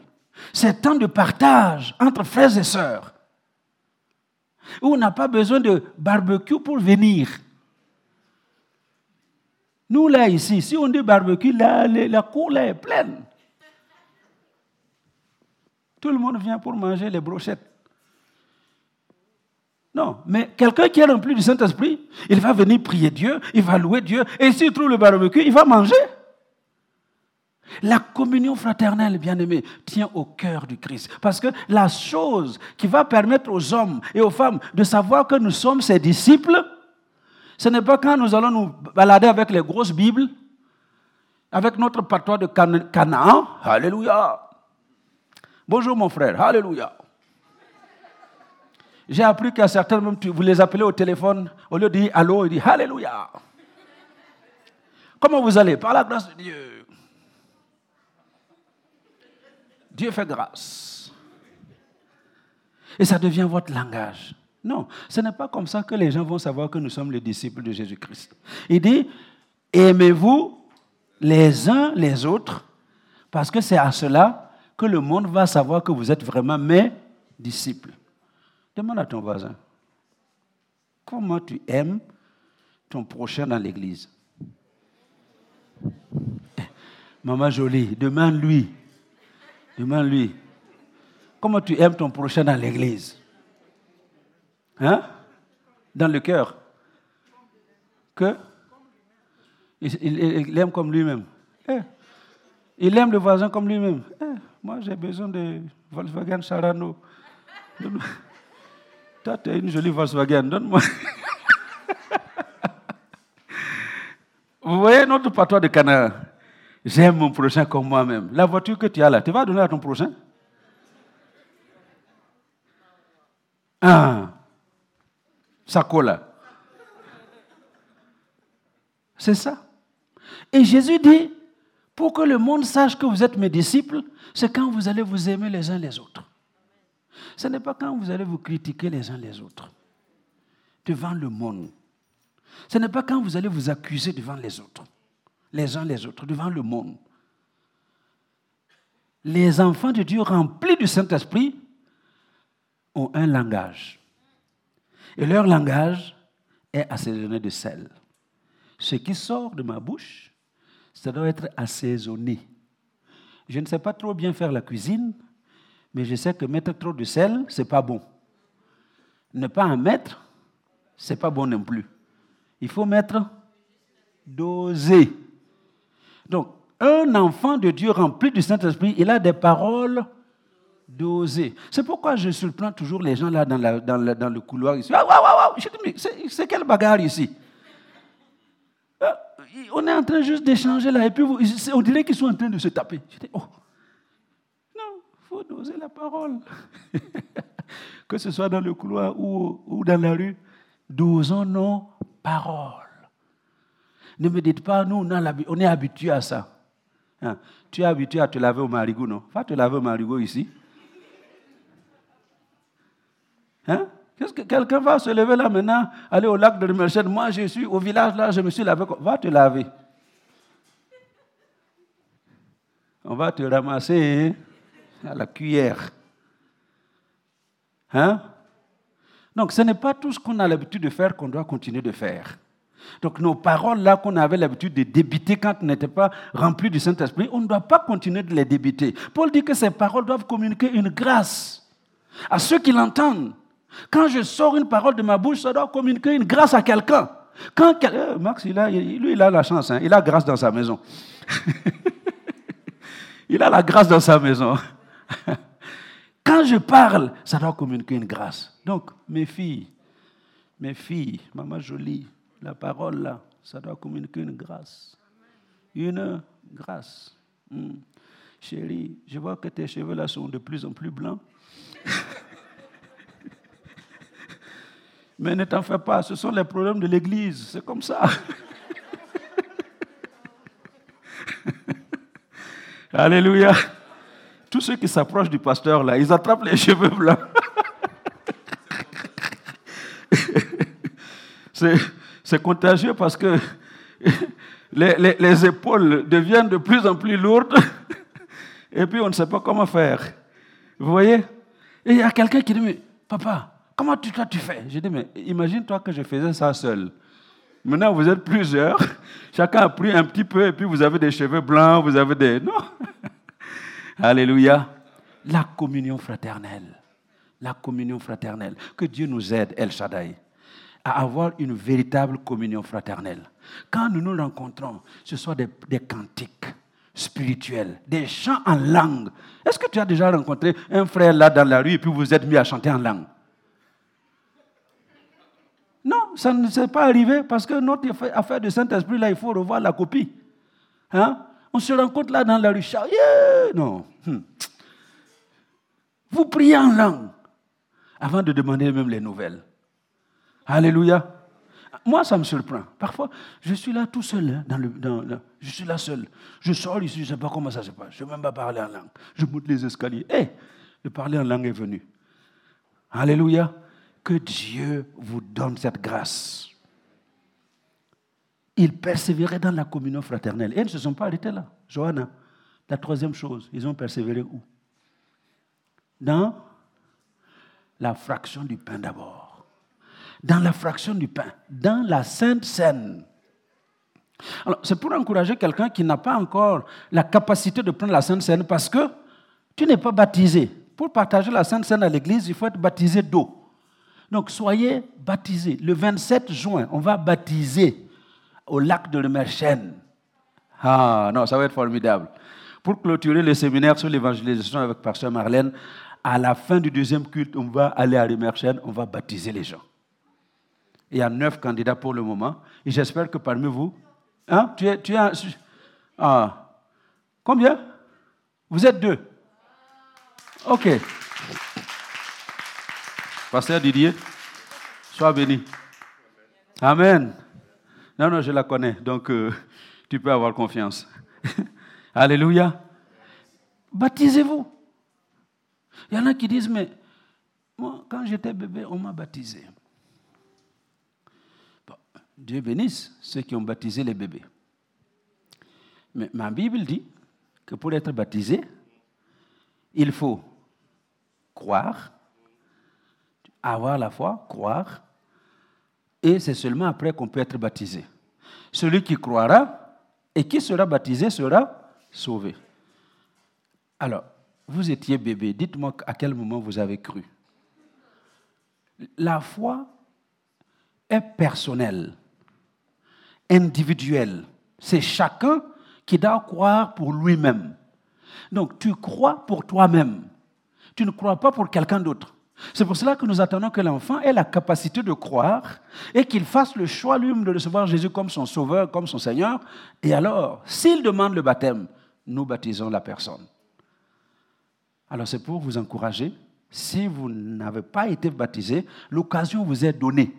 ce temps de partage entre frères et sœurs, où on n'a pas besoin de barbecue pour venir. Nous, là, ici, si on dit barbecue, la cour là, est pleine. Tout le monde vient pour manger les brochettes. Non, mais quelqu'un qui est rempli du Saint-Esprit, il va venir prier Dieu, il va louer Dieu, et s'il trouve le barbecue, il va manger. La communion fraternelle, bien-aimé, tient au cœur du Christ. Parce que la chose qui va permettre aux hommes et aux femmes de savoir que nous sommes ses disciples, ce n'est pas quand nous allons nous balader avec les grosses Bibles, avec notre patois de Canaan. Alléluia. Bonjour mon frère. Alléluia. J'ai appris qu'à certains moments, vous les appelez au téléphone, au lieu de dire allô, il dit Alléluia. Comment vous allez? Par la grâce de Dieu. Dieu fait grâce. Et ça devient votre langage. Non, ce n'est pas comme ça que les gens vont savoir que nous sommes les disciples de Jésus-Christ. Il dit, aimez-vous les uns les autres, parce que c'est à cela que le monde va savoir que vous êtes vraiment mes disciples. Demande à ton voisin, comment tu aimes ton prochain dans l'église? Eh, Maman jolie, demande-lui Demande-lui, comment tu aimes ton prochain dans l'église? Hein? Dans le cœur. Que? Il, aime comme lui-même. Eh, il aime le voisin comme lui-même. Eh, moi, j'ai besoin de Volkswagen Sarano. Toi, tu as une jolie Volkswagen, donne-moi. Vous voyez notre patois de canard J'aime mon prochain comme moi-même. La voiture que tu as là, tu vas donner à ton prochain? Ah, ça colle. C'est ça. Et Jésus dit, pour que le monde sache que vous êtes mes disciples, c'est quand vous allez vous aimer les uns les autres. Ce n'est pas quand vous allez vous critiquer les uns les autres devant le monde. Ce n'est pas quand vous allez vous accuser devant les autres, les uns les autres, devant le monde. Les enfants de Dieu remplis du Saint-Esprit ont un langage. Et leur langage est assaisonné de sel. Ce qui sort de ma bouche, ça doit être assaisonné. Je ne sais pas trop bien faire la cuisine, mais je sais que mettre trop de sel, c'est pas bon. Ne pas en mettre, c'est pas bon non plus. Il faut mettre dosé. Donc, un enfant de Dieu rempli du Saint-Esprit, il a des paroles dosées. C'est pourquoi je surprends toujours les gens là dans, dans, le couloir ici. Ah, c'est quelle bagarre ici? On est en train juste d'échanger là, et puis on dirait qu'ils sont en train de se taper. Je dis, oh, non, il faut doser la parole. que ce soit dans le couloir ou, ou dans la rue, dosons nos paroles. Ne me dites pas, nous, on est habitué à ça. Hein? Tu es habitué à te laver au marigot, non? Va te laver au marigot ici. Hein? Qu'est-ce que quelqu'un va se lever là maintenant, aller au lac de Remerchène Moi, je suis au village là, je me suis lavé. Va te laver. On va te ramasser hein, à la cuillère. Hein? Donc, ce n'est pas tout ce qu'on a l'habitude de faire qu'on doit continuer de faire. Donc nos paroles là qu'on avait l'habitude de débiter quand on n'était pas rempli du Saint-Esprit, on ne doit pas continuer de les débiter. Paul dit que ces paroles doivent communiquer une grâce à ceux qui l'entendent. Quand je sors une parole de ma bouche, ça doit communiquer une grâce à quelqu'un. Quand euh, Max, il a, lui, il a la chance, hein. il a grâce dans sa maison. il a la grâce dans sa maison. Quand je parle, ça doit communiquer une grâce. Donc, mes filles, mes filles, maman jolie, la parole là, ça doit communiquer une grâce. Une grâce. Hmm. Chérie, je vois que tes cheveux là sont de plus en plus blancs. Mais ne t'en fais pas, ce sont les problèmes de l'Église, c'est comme ça. Alléluia. Tous ceux qui s'approchent du pasteur là, ils attrapent les cheveux blancs. c'est contagieux parce que les, épaules deviennent de plus en plus lourdes et puis on ne sait pas comment faire. Vous voyez? Et il y a quelqu'un qui dit, mais papa, comment tu, toi tu fais? Je dis, mais imagine-toi que je faisais ça seul. Maintenant, vous êtes plusieurs, chacun a pris un petit peu et puis vous avez des cheveux blancs, vous avez des... Non? Alléluia. La communion fraternelle. La communion fraternelle. Que Dieu nous aide, El Shaddai à avoir une véritable communion fraternelle. Quand nous nous rencontrons, ce soit des, des cantiques spirituels, des chants en langue. Est-ce que tu as déjà rencontré un frère là dans la rue et puis vous êtes mis à chanter en langue Non, ça ne s'est pas arrivé parce que notre affaire de Saint-Esprit, là, il faut revoir la copie. Hein? On se rencontre là dans la rue, yeah! non. Hmm. Vous priez en langue avant de demander même les nouvelles. Alléluia. Moi, ça me surprend. Parfois, je suis là tout seul. Hein, dans le, je suis là seul. Je sors ici, je ne sais pas comment ça se passe. Je ne sais même pas parler en langue. Je monte les escaliers. Hé, hey, le parler en langue est venu. Alléluia. Que Dieu vous donne cette grâce. Ils persévéraient dans la communion fraternelle. Et ils ne se sont pas arrêtés là. Johanna, la troisième chose, ils ont persévéré où? Dans la fraction du pain d'abord dans la fraction du pain, dans la Sainte Seine. Alors, c'est pour encourager quelqu'un qui n'a pas encore la capacité de prendre la Sainte Seine parce que tu n'es pas baptisé. Pour partager la Sainte Seine à l'église, il faut être baptisé d'eau. Donc, soyez baptisés. Le 27 juin, on va baptiser au lac de Lemerchen. Ah, non, ça va être formidable. Pour clôturer le séminaire sur l'évangélisation avec Pasteur Marlène, à la fin du deuxième culte, on va aller à Lemerchen, on va baptiser les gens. Il y a neuf candidats pour le moment. Et j'espère que parmi vous, hein, tu es, tu es ah, combien? Vous êtes deux. OK. Pasteur Didier, sois béni. Amen. Non, non, je la connais, donc euh, tu peux avoir confiance. Alléluia. Baptisez-vous. Il y en a qui disent, mais moi, quand j'étais bébé, on m'a baptisé. Dieu bénisse ceux qui ont baptisé les bébés. Mais ma Bible dit que pour être baptisé, il faut croire, avoir la foi, croire, et c'est seulement après qu'on peut être baptisé. Celui qui croira et qui sera baptisé sera sauvé. Alors, vous étiez bébé, dites-moi à quel moment vous avez cru. La foi est personnelle, individuelle. C'est chacun qui doit croire pour lui-même. Donc tu crois pour toi-même. Tu ne crois pas pour quelqu'un d'autre. C'est pour cela que nous attendons que l'enfant ait la capacité de croire et qu'il fasse le choix lui-même de recevoir Jésus comme son sauveur, comme son Seigneur. Et alors, s'il demande le baptême, nous baptisons la personne. Alors c'est pour vous encourager. Si vous n'avez pas été baptisé, l'occasion vous est donnée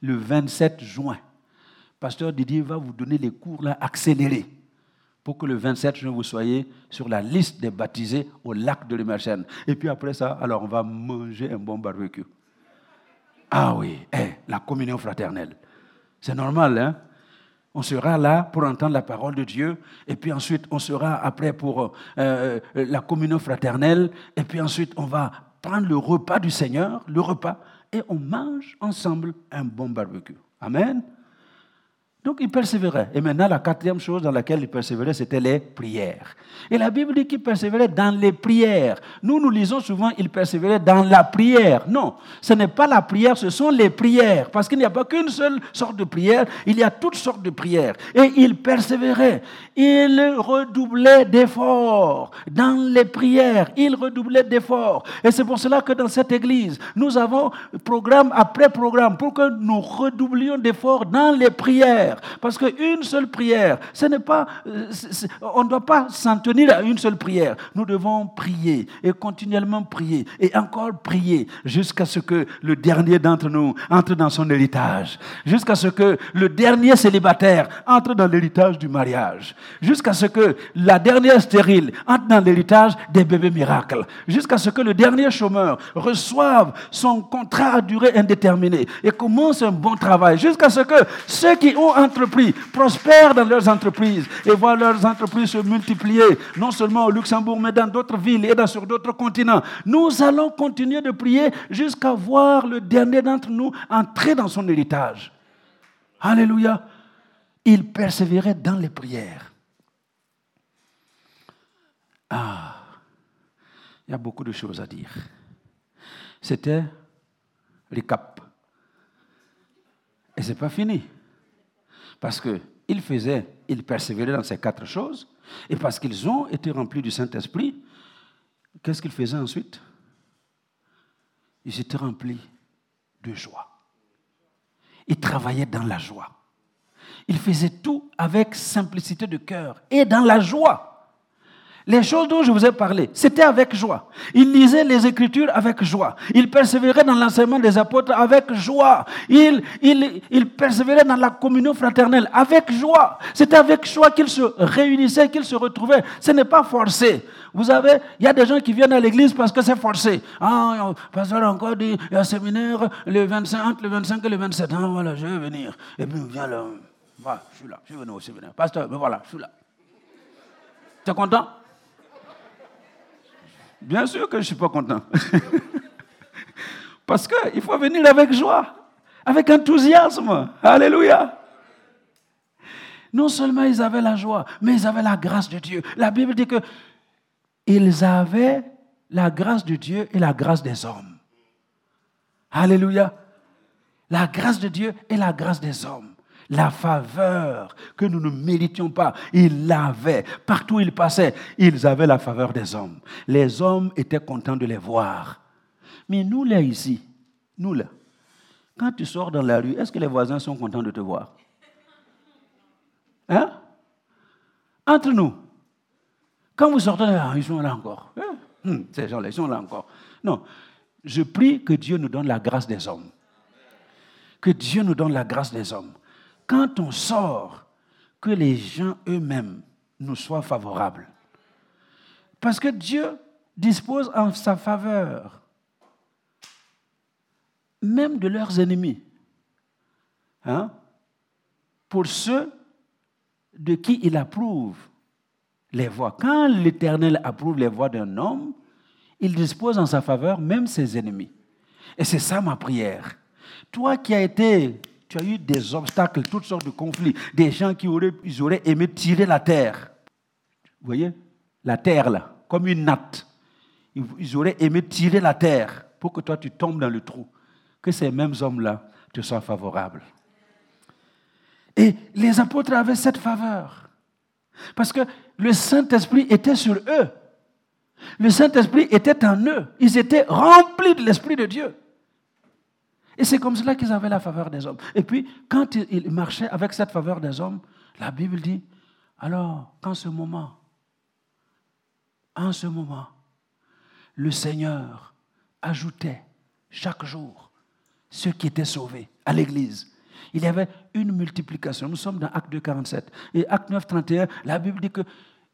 le 27 juin. Pasteur Didier va vous donner les cours accélérés pour que le 27 juin, vous soyez sur la liste des baptisés au lac de l'Immersion. Et puis après ça, alors on va manger un bon barbecue. Ah oui, eh, la communion fraternelle. C'est normal, hein? On sera là pour entendre la parole de Dieu, et puis ensuite on sera après pour euh, euh, la communion fraternelle, et puis ensuite on va prendre le repas du Seigneur, le repas, et on mange ensemble un bon barbecue. Amen? Donc il persévérait. Et maintenant, la quatrième chose dans laquelle il persévérait, c'était les prières. Et la Bible dit qu'il persévérait dans les prières. Nous, nous lisons souvent, il persévérait dans la prière. Non, ce n'est pas la prière, ce sont les prières. Parce qu'il n'y a pas qu'une seule sorte de prière, il y a toutes sortes de prières. Et il persévérait. Il redoublait d'efforts dans les prières. Il redoublait d'efforts. Et c'est pour cela que dans cette église, nous avons programme après programme pour que nous redoublions d'efforts dans les prières. Parce qu'une seule prière, ce n'est pas, euh, on ne doit pas s'en tenir à une seule prière. Nous devons prier et continuellement prier et encore prier jusqu'à ce que le dernier d'entre nous entre dans son héritage. Jusqu'à ce que le dernier célibataire entre dans l'héritage du mariage. Jusqu'à ce que la dernière stérile entre dans l'héritage des bébés miracles. Jusqu'à ce que le dernier chômeur reçoive son contrat à durée indéterminée et commence un bon travail. Jusqu'à ce que ceux qui ont entrepris prospèrent dans leurs entreprises et voient leurs entreprises se multiplier, non seulement au Luxembourg, mais dans d'autres villes et sur d'autres continents. Nous allons continuer de prier jusqu'à voir le dernier d'entre nous entrer dans son héritage. Alléluia. Il persévérait dans les prières. Ah, il y a beaucoup de choses à dire. C'était le cap. Et ce n'est pas fini. Parce qu'il faisait, il persévérait dans ces quatre choses, et parce qu'ils ont été remplis du Saint-Esprit, qu'est-ce qu'il faisait ensuite? Ils étaient remplis de joie. Ils travaillaient dans la joie. Ils faisaient tout avec simplicité de cœur et dans la joie. Les choses dont je vous ai parlé, c'était avec joie. Il lisait les Écritures avec joie. Il persévérait dans l'enseignement des apôtres avec joie. Il, il, il persévérait dans la communion fraternelle avec joie. C'était avec joie qu'il se réunissait, qu'il se retrouvait. Ce n'est pas forcé. Vous savez, il y a des gens qui viennent à l'église parce que c'est forcé. Ah, le pasteur a encore dit, il y a un séminaire le 25, entre le 25 et le 27. Ah, voilà, je vais venir. Et puis, viens là. Voilà, je suis là. Je suis venu au séminaire. Pasteur, mais voilà, je suis là. Tu es content? Bien sûr que je ne suis pas content. Parce qu'il faut venir avec joie, avec enthousiasme. Alléluia. Non seulement ils avaient la joie, mais ils avaient la grâce de Dieu. La Bible dit que ils avaient la grâce de Dieu et la grâce des hommes. Alléluia. La grâce de Dieu et la grâce des hommes la faveur que nous ne méritions pas. Ils l'avaient. Partout où ils passaient, ils avaient la faveur des hommes. Les hommes étaient contents de les voir. Mais nous, là, ici, nous, là, quand tu sors dans la rue, est-ce que les voisins sont contents de te voir? Hein? Entre nous, quand vous sortez, ils sont là encore. Hein? Hum, ces gens-là, ils sont là encore. Non. Je prie que Dieu nous donne la grâce des hommes. Que Dieu nous donne la grâce des hommes. Quand on sort, que les gens eux-mêmes nous soient favorables. Parce que Dieu dispose en sa faveur même de leurs ennemis. Hein? Pour ceux de qui il approuve les voix. Quand l'Éternel approuve les voix d'un homme, il dispose en sa faveur même ses ennemis. Et c'est ça ma prière. Toi qui as été, tu as eu des obstacles, toutes sortes de conflits, des gens qui auraient, auraient aimé tirer la terre. Vous voyez? La terre là, comme une natte. Ils auraient aimé tirer la terre pour que toi tu tombes dans le trou. Que ces mêmes hommes-là te soient favorables. Et les apôtres avaient cette faveur. Parce que le Saint-Esprit était sur eux. Le Saint-Esprit était en eux. Ils étaient remplis de l'Esprit de Dieu. Et c'est comme cela qu'ils avaient la faveur des hommes. Et puis, quand ils marchaient avec cette faveur des hommes, la Bible dit, alors, qu'en ce moment, en ce moment, le Seigneur ajoutait chaque jour ceux qui étaient sauvés à l'Église. Il y avait une multiplication. Nous sommes dans Acte 2, 47. Et Acte 9, 31, la Bible dit que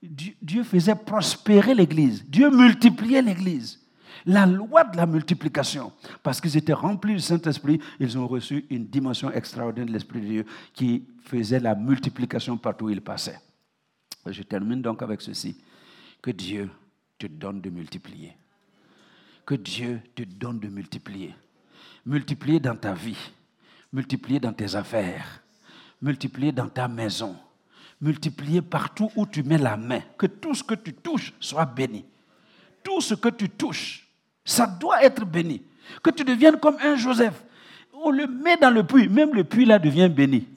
Dieu faisait prospérer l'Église. Dieu multipliait l'Église. La loi de la multiplication. Parce qu'ils étaient remplis du Saint-Esprit, ils ont reçu une dimension extraordinaire de l'Esprit de Dieu qui faisait la multiplication partout où ils passaient. Je termine donc avec ceci. Que Dieu te donne de multiplier. Que Dieu te donne de multiplier. Multiplier dans ta vie. Multiplier dans tes affaires. Multiplier dans ta maison multiplier partout où tu mets la main. Que tout ce que tu touches soit béni. Tout ce que tu touches, ça doit être béni. Que tu deviennes comme un Joseph. On le met dans le puits, même le puits là devient béni.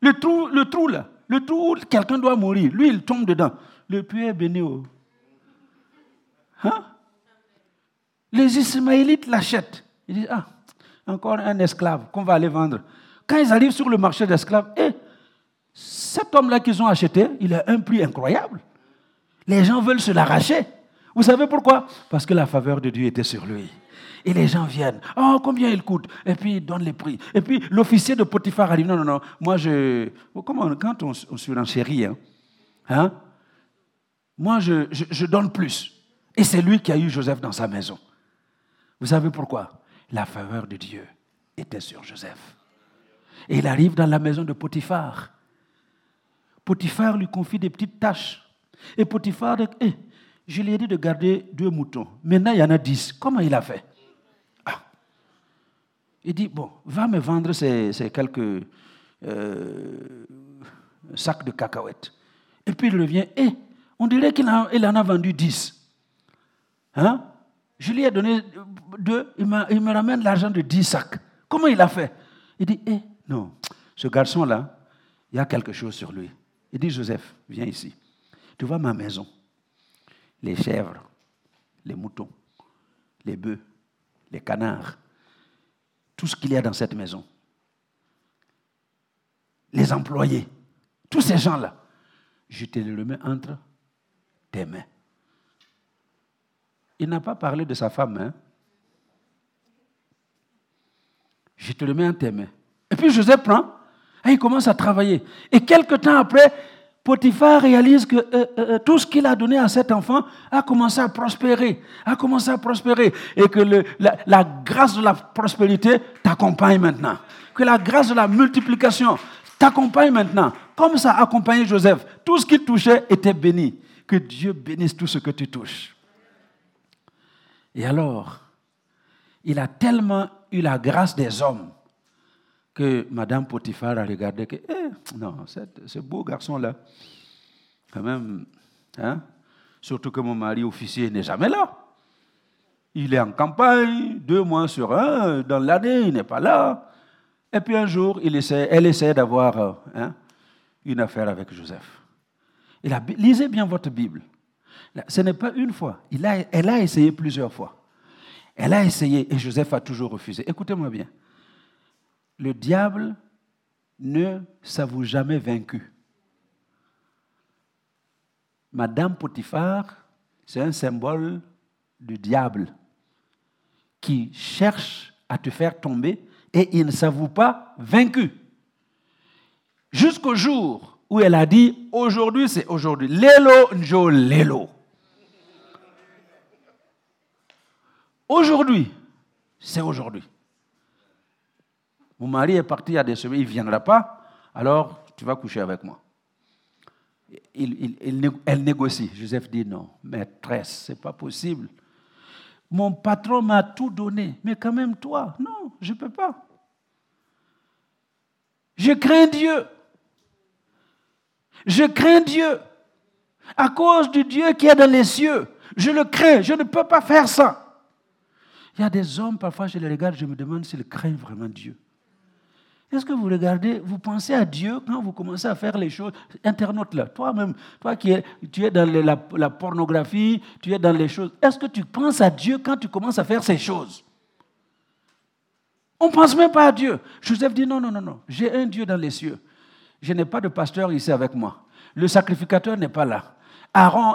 Le trou, le trou là, le trou où quelqu'un doit mourir, lui il tombe dedans. Le puits est béni. Oh. Hein? Les Ismaélites l'achètent. Ils disent, ah, encore un esclave qu'on va aller vendre. Quand ils arrivent sur le marché d'esclaves, eh, cet homme-là qu'ils ont acheté, il a un prix incroyable. Les gens veulent se l'arracher. Vous savez pourquoi? Parce que la faveur de Dieu était sur lui. Et les gens viennent. Oh, combien il coûte? Et puis ils donnent les prix. Et puis l'officier de Potiphar a dit non, non, non. Moi, je. Comment, quand on, on surenchérit, hein, hein, moi, je, je donne plus. Et c'est lui qui a eu Joseph dans sa maison. Vous savez pourquoi? La faveur de Dieu était sur Joseph. Et il arrive dans la maison de Potiphar. Potiphar lui confie des petites tâches. Et Potiphar eh, je lui ai dit de garder deux moutons. Maintenant, il y en a dix. Comment il a fait? Ah. Il dit, bon, va me vendre ces, quelques euh, sacs de cacahuètes. Et puis il revient, eh, on dirait qu'il en, a vendu dix. Hein? Je lui ai donné deux, il, il me ramène l'argent de dix sacs. Comment il a fait? Il dit, eh, non, ce garçon-là, il y a quelque chose sur lui. Il dit, Joseph, viens ici. Tu vois ma maison. Les chèvres, les moutons, les bœufs, les canards, tout ce qu'il y a dans cette maison. Les employés, tous ces gens-là, je te le remets entre tes mains. Il n'a pas parlé de sa femme. Hein? Je te le mets entre tes mains. Et puis Joseph prend et il commence à travailler. Et quelque temps après, Potiphar réalise que euh, euh, euh, tout ce qu'il a donné à cet enfant a commencé à prospérer, a commencé à prospérer, et que la, la, grâce de la prospérité t'accompagne maintenant, que la grâce de la multiplication t'accompagne maintenant, comme ça a accompagné Joseph. Tout ce qu'il touchait était béni. Que Dieu bénisse tout ce que tu touches. Et alors, il a tellement eu la grâce des hommes que Madame Potiphar a regardé que, eh, non, ce beau garçon-là, quand même, hein, surtout que mon mari officier n'est jamais là. Il est en campagne, deux mois sur un, dans l'année, il n'est pas là. Et puis un jour, il essaie, elle essaie d'avoir hein, une affaire avec Joseph. Lisez bien votre Bible. Ce n'est pas une fois, il elle a essayé plusieurs fois. Elle a essayé et Joseph a toujours refusé. Écoutez-moi bien le diable ne s'avoue jamais vaincu. Madame Potiphar, c'est un symbole du diable. qui cherchent à te faire tomber et ils ne s'avouent pas vaincus. Jusqu'au jour où elle a dit aujourd'hui, c'est aujourd'hui. Lelo, njo, lelo. Aujourd'hui, c'est aujourd'hui. Mon mari est parti il y a des semaines, il ne viendra pas, alors tu vas coucher avec moi. elle négocie. Joseph dit non, maîtresse, ce n'est pas possible. Mon patron m'a tout donné, mais quand même toi, non, je ne peux pas. Je crains Dieu. Je crains Dieu. À cause du Dieu qui est dans les cieux. Je le crains. Je ne peux pas faire ça. Il y a des hommes, parfois je les regarde, je me demande s'ils craignent vraiment Dieu. Est-ce que vous regardez, vous pensez à Dieu quand vous commencez à faire les choses? Internaute là, toi-même, toi qui es, tu es dans la, la, pornographie, tu es dans les choses. Est-ce que tu penses à Dieu quand tu commences à faire ces choses? On ne pense même pas à Dieu. Joseph dit non, non, non, non. J'ai un Dieu dans les cieux. Je n'ai pas de pasteur ici avec moi. Le sacrificateur n'est pas là. Aaron,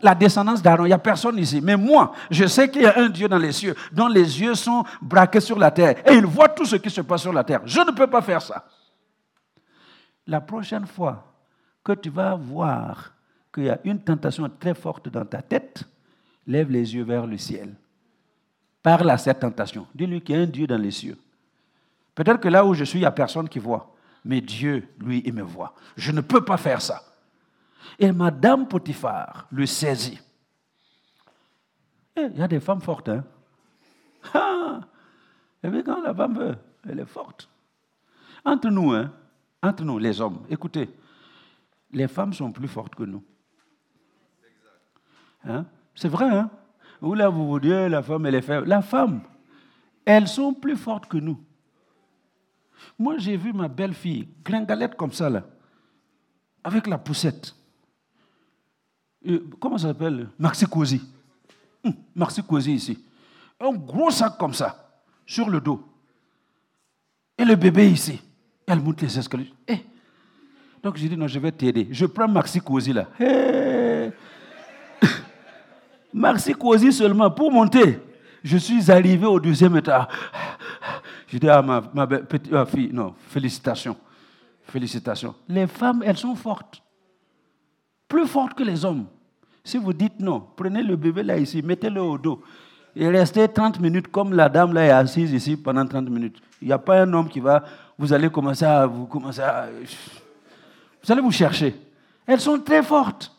la descendance d'Aaron, il n'y a personne ici. Mais moi, je sais qu'il y a un Dieu dans les cieux, dont les yeux sont braqués sur la terre. Et il voit tout ce qui se passe sur la terre. Je ne peux pas faire ça. La prochaine fois que tu vas voir qu'il y a une tentation très forte dans ta tête, lève les yeux vers le ciel. Parle à cette tentation. Dis-lui qu'il y a un Dieu dans les cieux. Peut-être que là où je suis, il n'y a personne qui voit. Mais Dieu, lui, il me voit. Je ne peux pas faire ça. Et Madame Potiphar le saisit. Eh, il y a des femmes fortes, hein? Ah! Et puis quand la femme veut, elle est forte. Entre nous, hein? Entre nous, les hommes, écoutez, les femmes sont plus fortes que nous. Hein? C'est vrai, hein? Vous là, vous vous dites, la femme, elle est faible. La femme, elles sont plus fortes que nous. Moi, j'ai vu ma belle-fille, gringalette comme ça, là, avec la poussette comment ça s'appelle? Maxi Cosi. Hum, Maxi Cosi ici. Un gros sac comme ça, sur le dos. Et le bébé ici. Elle monte les escaliers. Eh. Donc j'ai dit, non, je vais t'aider. Je prends Maxi Cosi là. Eh. Maxi Cosi seulement pour monter. Je suis arrivé au deuxième étage. J'ai dit à ma, ma petite euh, fille, non, félicitations. Félicitations. Les femmes, elles sont fortes. Plus fortes que les hommes. Si vous dites non, prenez le bébé là ici, mettez-le au dos et restez 30 minutes comme la dame là est assise ici pendant 30 minutes. Il n'y a pas un homme qui va, vous allez commencer à vous allez vous chercher. Elles sont très fortes.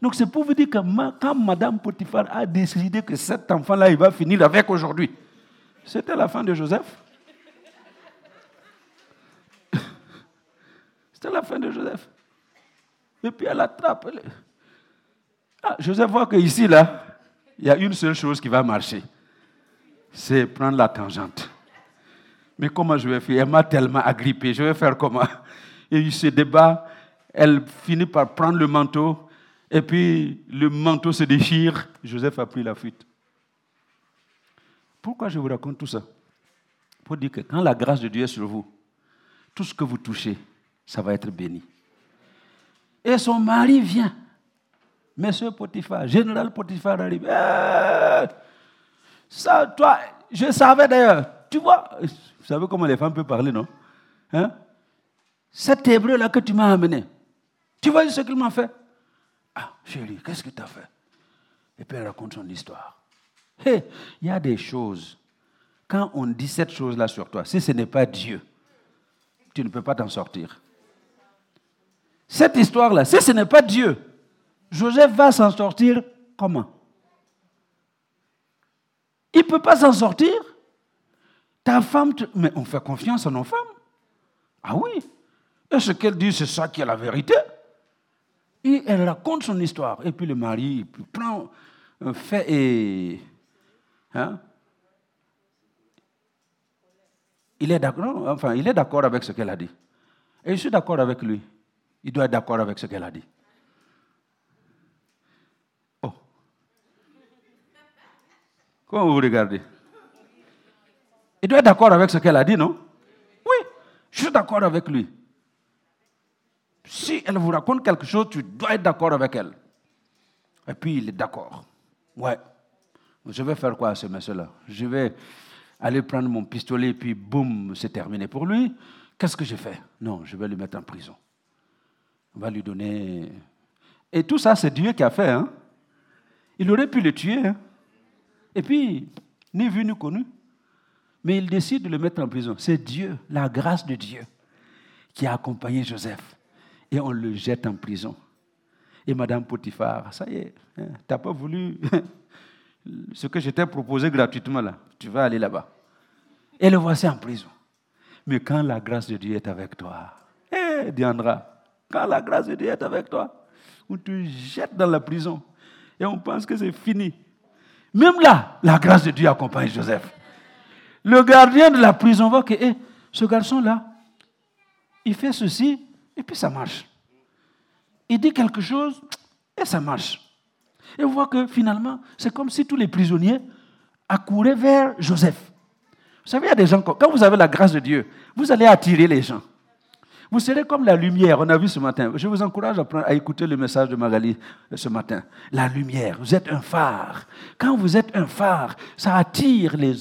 Donc c'est pour vous dire que quand Madame Potiphar a décidé que cet enfant-là, il va finir avec aujourd'hui, c'était la fin de Joseph. C'était la fin de Joseph. Et puis elle attrape. Ah, Joseph voit qu'ici, là, il y a une seule chose qui va marcher. C'est prendre la tangente. Mais comment je vais faire? Elle m'a tellement agrippé. Je vais faire comment? Et il se débat. Elle finit par prendre le manteau. Et puis le manteau se déchire. Joseph a pris la fuite. Pourquoi je vous raconte tout ça? Pour dire que quand la grâce de Dieu est sur vous, tout ce que vous touchez, ça va être béni. Et son mari vient. Monsieur Potiphar, général Potiphar arrive. Eh, ça, toi, je savais d'ailleurs. Tu vois, vous savez comment les femmes peuvent parler, non? Hein? Cet hébreu-là que tu m'as amené, tu vois ce qu'il m'a fait? Ah, chérie, qu'est-ce que tu as fait? Et puis elle raconte son histoire. il y a des choses. Quand on dit cette chose-là sur toi, si ce n'est pas Dieu, tu ne peux pas t'en sortir. Cette histoire-là, si ce n'est pas Dieu, Joseph va s'en sortir comment? Il ne peut pas s'en sortir. Ta femme, mais on fait confiance à nos femmes. Ah oui. Et ce qu'elle dit, c'est ça qui est la vérité? Et elle raconte son histoire. Et puis le mari prend un fait et... Hein? Il est d'accord, enfin, il est d'accord avec ce qu'elle a dit. Et je suis d'accord avec lui. Il doit être d'accord avec ce qu'elle a dit. Comment vous regardez Il doit être d'accord avec ce qu'elle a dit, non? Oui, je suis d'accord avec lui. Si elle vous raconte quelque chose, tu dois être d'accord avec elle. Et puis il est d'accord. Ouais. Je vais faire quoi à ce monsieur-là? Je vais aller prendre mon pistolet, puis boum, c'est terminé pour lui. Qu'est-ce que je fais Non, je vais le mettre en prison. On va lui donner. Et tout ça, c'est Dieu qui a fait. Hein? Il aurait pu le tuer. Hein? Et puis, ni vu ni connu. Mais il décide de le mettre en prison. C'est Dieu, la grâce de Dieu, qui a accompagné Joseph. Et on le jette en prison. Et Madame Potiphar, ça y est, hein, tu n'as pas voulu ce que je t'ai proposé gratuitement là. Tu vas aller là-bas. Et le voici en prison. Mais quand la grâce de Dieu est avec toi, eh, Diandra, quand la grâce de Dieu est avec toi, on te jette dans la prison et on pense que c'est fini. Même là, la grâce de Dieu accompagne Joseph. Le gardien de la prison voit que eh, ce garçon-là, il fait ceci et puis ça marche. Il dit quelque chose et ça marche. Et on voit que finalement, c'est comme si tous les prisonniers accouraient vers Joseph. Vous savez, il y a des gens, quand vous avez la grâce de Dieu, vous allez attirer les gens. Vous serez comme la lumière, on a vu ce matin. Je vous encourage à, écouter le message de Magali ce matin. La lumière, vous êtes un phare. Quand vous êtes un phare, ça attire les,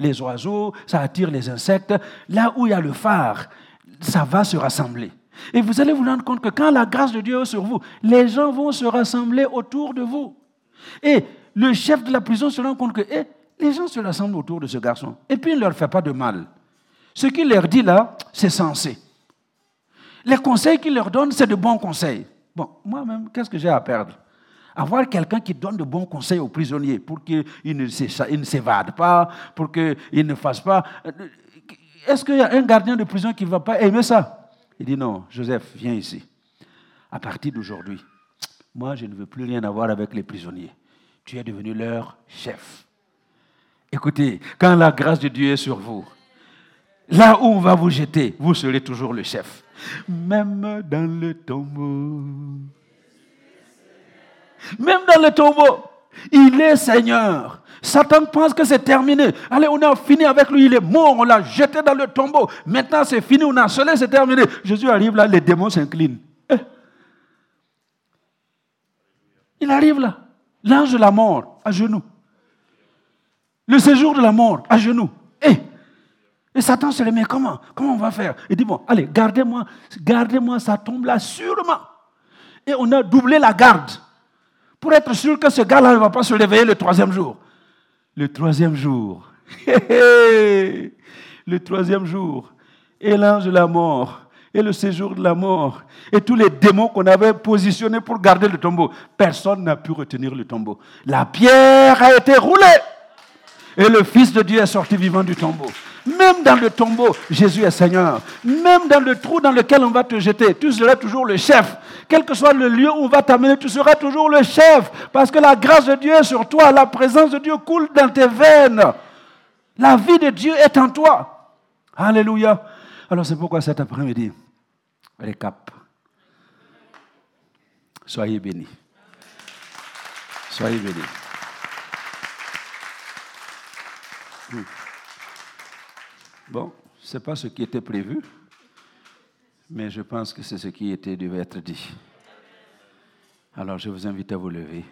les oiseaux, ça attire les insectes. Là où il y a le phare, ça va se rassembler. Et vous allez vous rendre compte que quand la grâce de Dieu est sur vous, les gens vont se rassembler autour de vous. Et le chef de la prison se rend compte que eh, les gens se rassemblent autour de ce garçon. Et puis il ne leur fait pas de mal. Ce qu'il leur dit là, c'est sensé. Les conseils qu'il leur donne, c'est de bons conseils. Bon, moi-même, qu'est-ce que j'ai à perdre? Avoir quelqu'un qui donne de bons conseils aux prisonniers pour qu'ils ne s'évadent pas, pour qu'ils ne fassent pas. Est-ce qu'il y a un gardien de prison qui ne va pas aimer ça? Il dit non, Joseph, viens ici. À partir d'aujourd'hui, moi, je ne veux plus rien avoir avec les prisonniers. Tu es devenu leur chef. Écoutez, quand la grâce de Dieu est sur vous, là où on va vous jeter, vous serez toujours le chef. Même dans le tombeau. Même dans le tombeau, il est Seigneur. Satan pense que c'est terminé. Allez, on a fini avec lui, il est mort, on l'a jeté dans le tombeau. Maintenant, c'est fini, on a scellé, c'est terminé. Jésus arrive là, les démons s'inclinent. Eh. Il arrive là, l'ange de la mort, à genoux le séjour de la mort, à genoux. Et, et Satan se dit, mais comment? Comment on va faire? Il dit, bon, allez, gardez-moi, gardez-moi, ça tombe là sûrement. Et on a doublé la garde pour être sûr que ce gars-là ne va pas se réveiller le troisième jour. Le troisième jour. le troisième jour. Et l'ange de la mort. Et le séjour de la mort. Et tous les démons qu'on avait positionnés pour garder le tombeau. Personne n'a pu retenir le tombeau. La pierre a été roulée. Et le Fils de Dieu est sorti vivant du tombeau. Même dans le tombeau, Jésus est Seigneur. Même dans le trou dans lequel on va te jeter, tu seras toujours le chef. Quel que soit le lieu où on va t'amener, tu seras toujours le chef. Parce que la grâce de Dieu est sur toi, la présence de Dieu coule dans tes veines. La vie de Dieu est en toi. Alléluia. Alors c'est pourquoi cet après-midi, récap. Soyez bénis. Soyez bénis. Hmm. Bon, ce n'est pas ce qui était prévu, mais je pense que c'est ce qui était, devait être dit. Alors je vous invite à vous lever.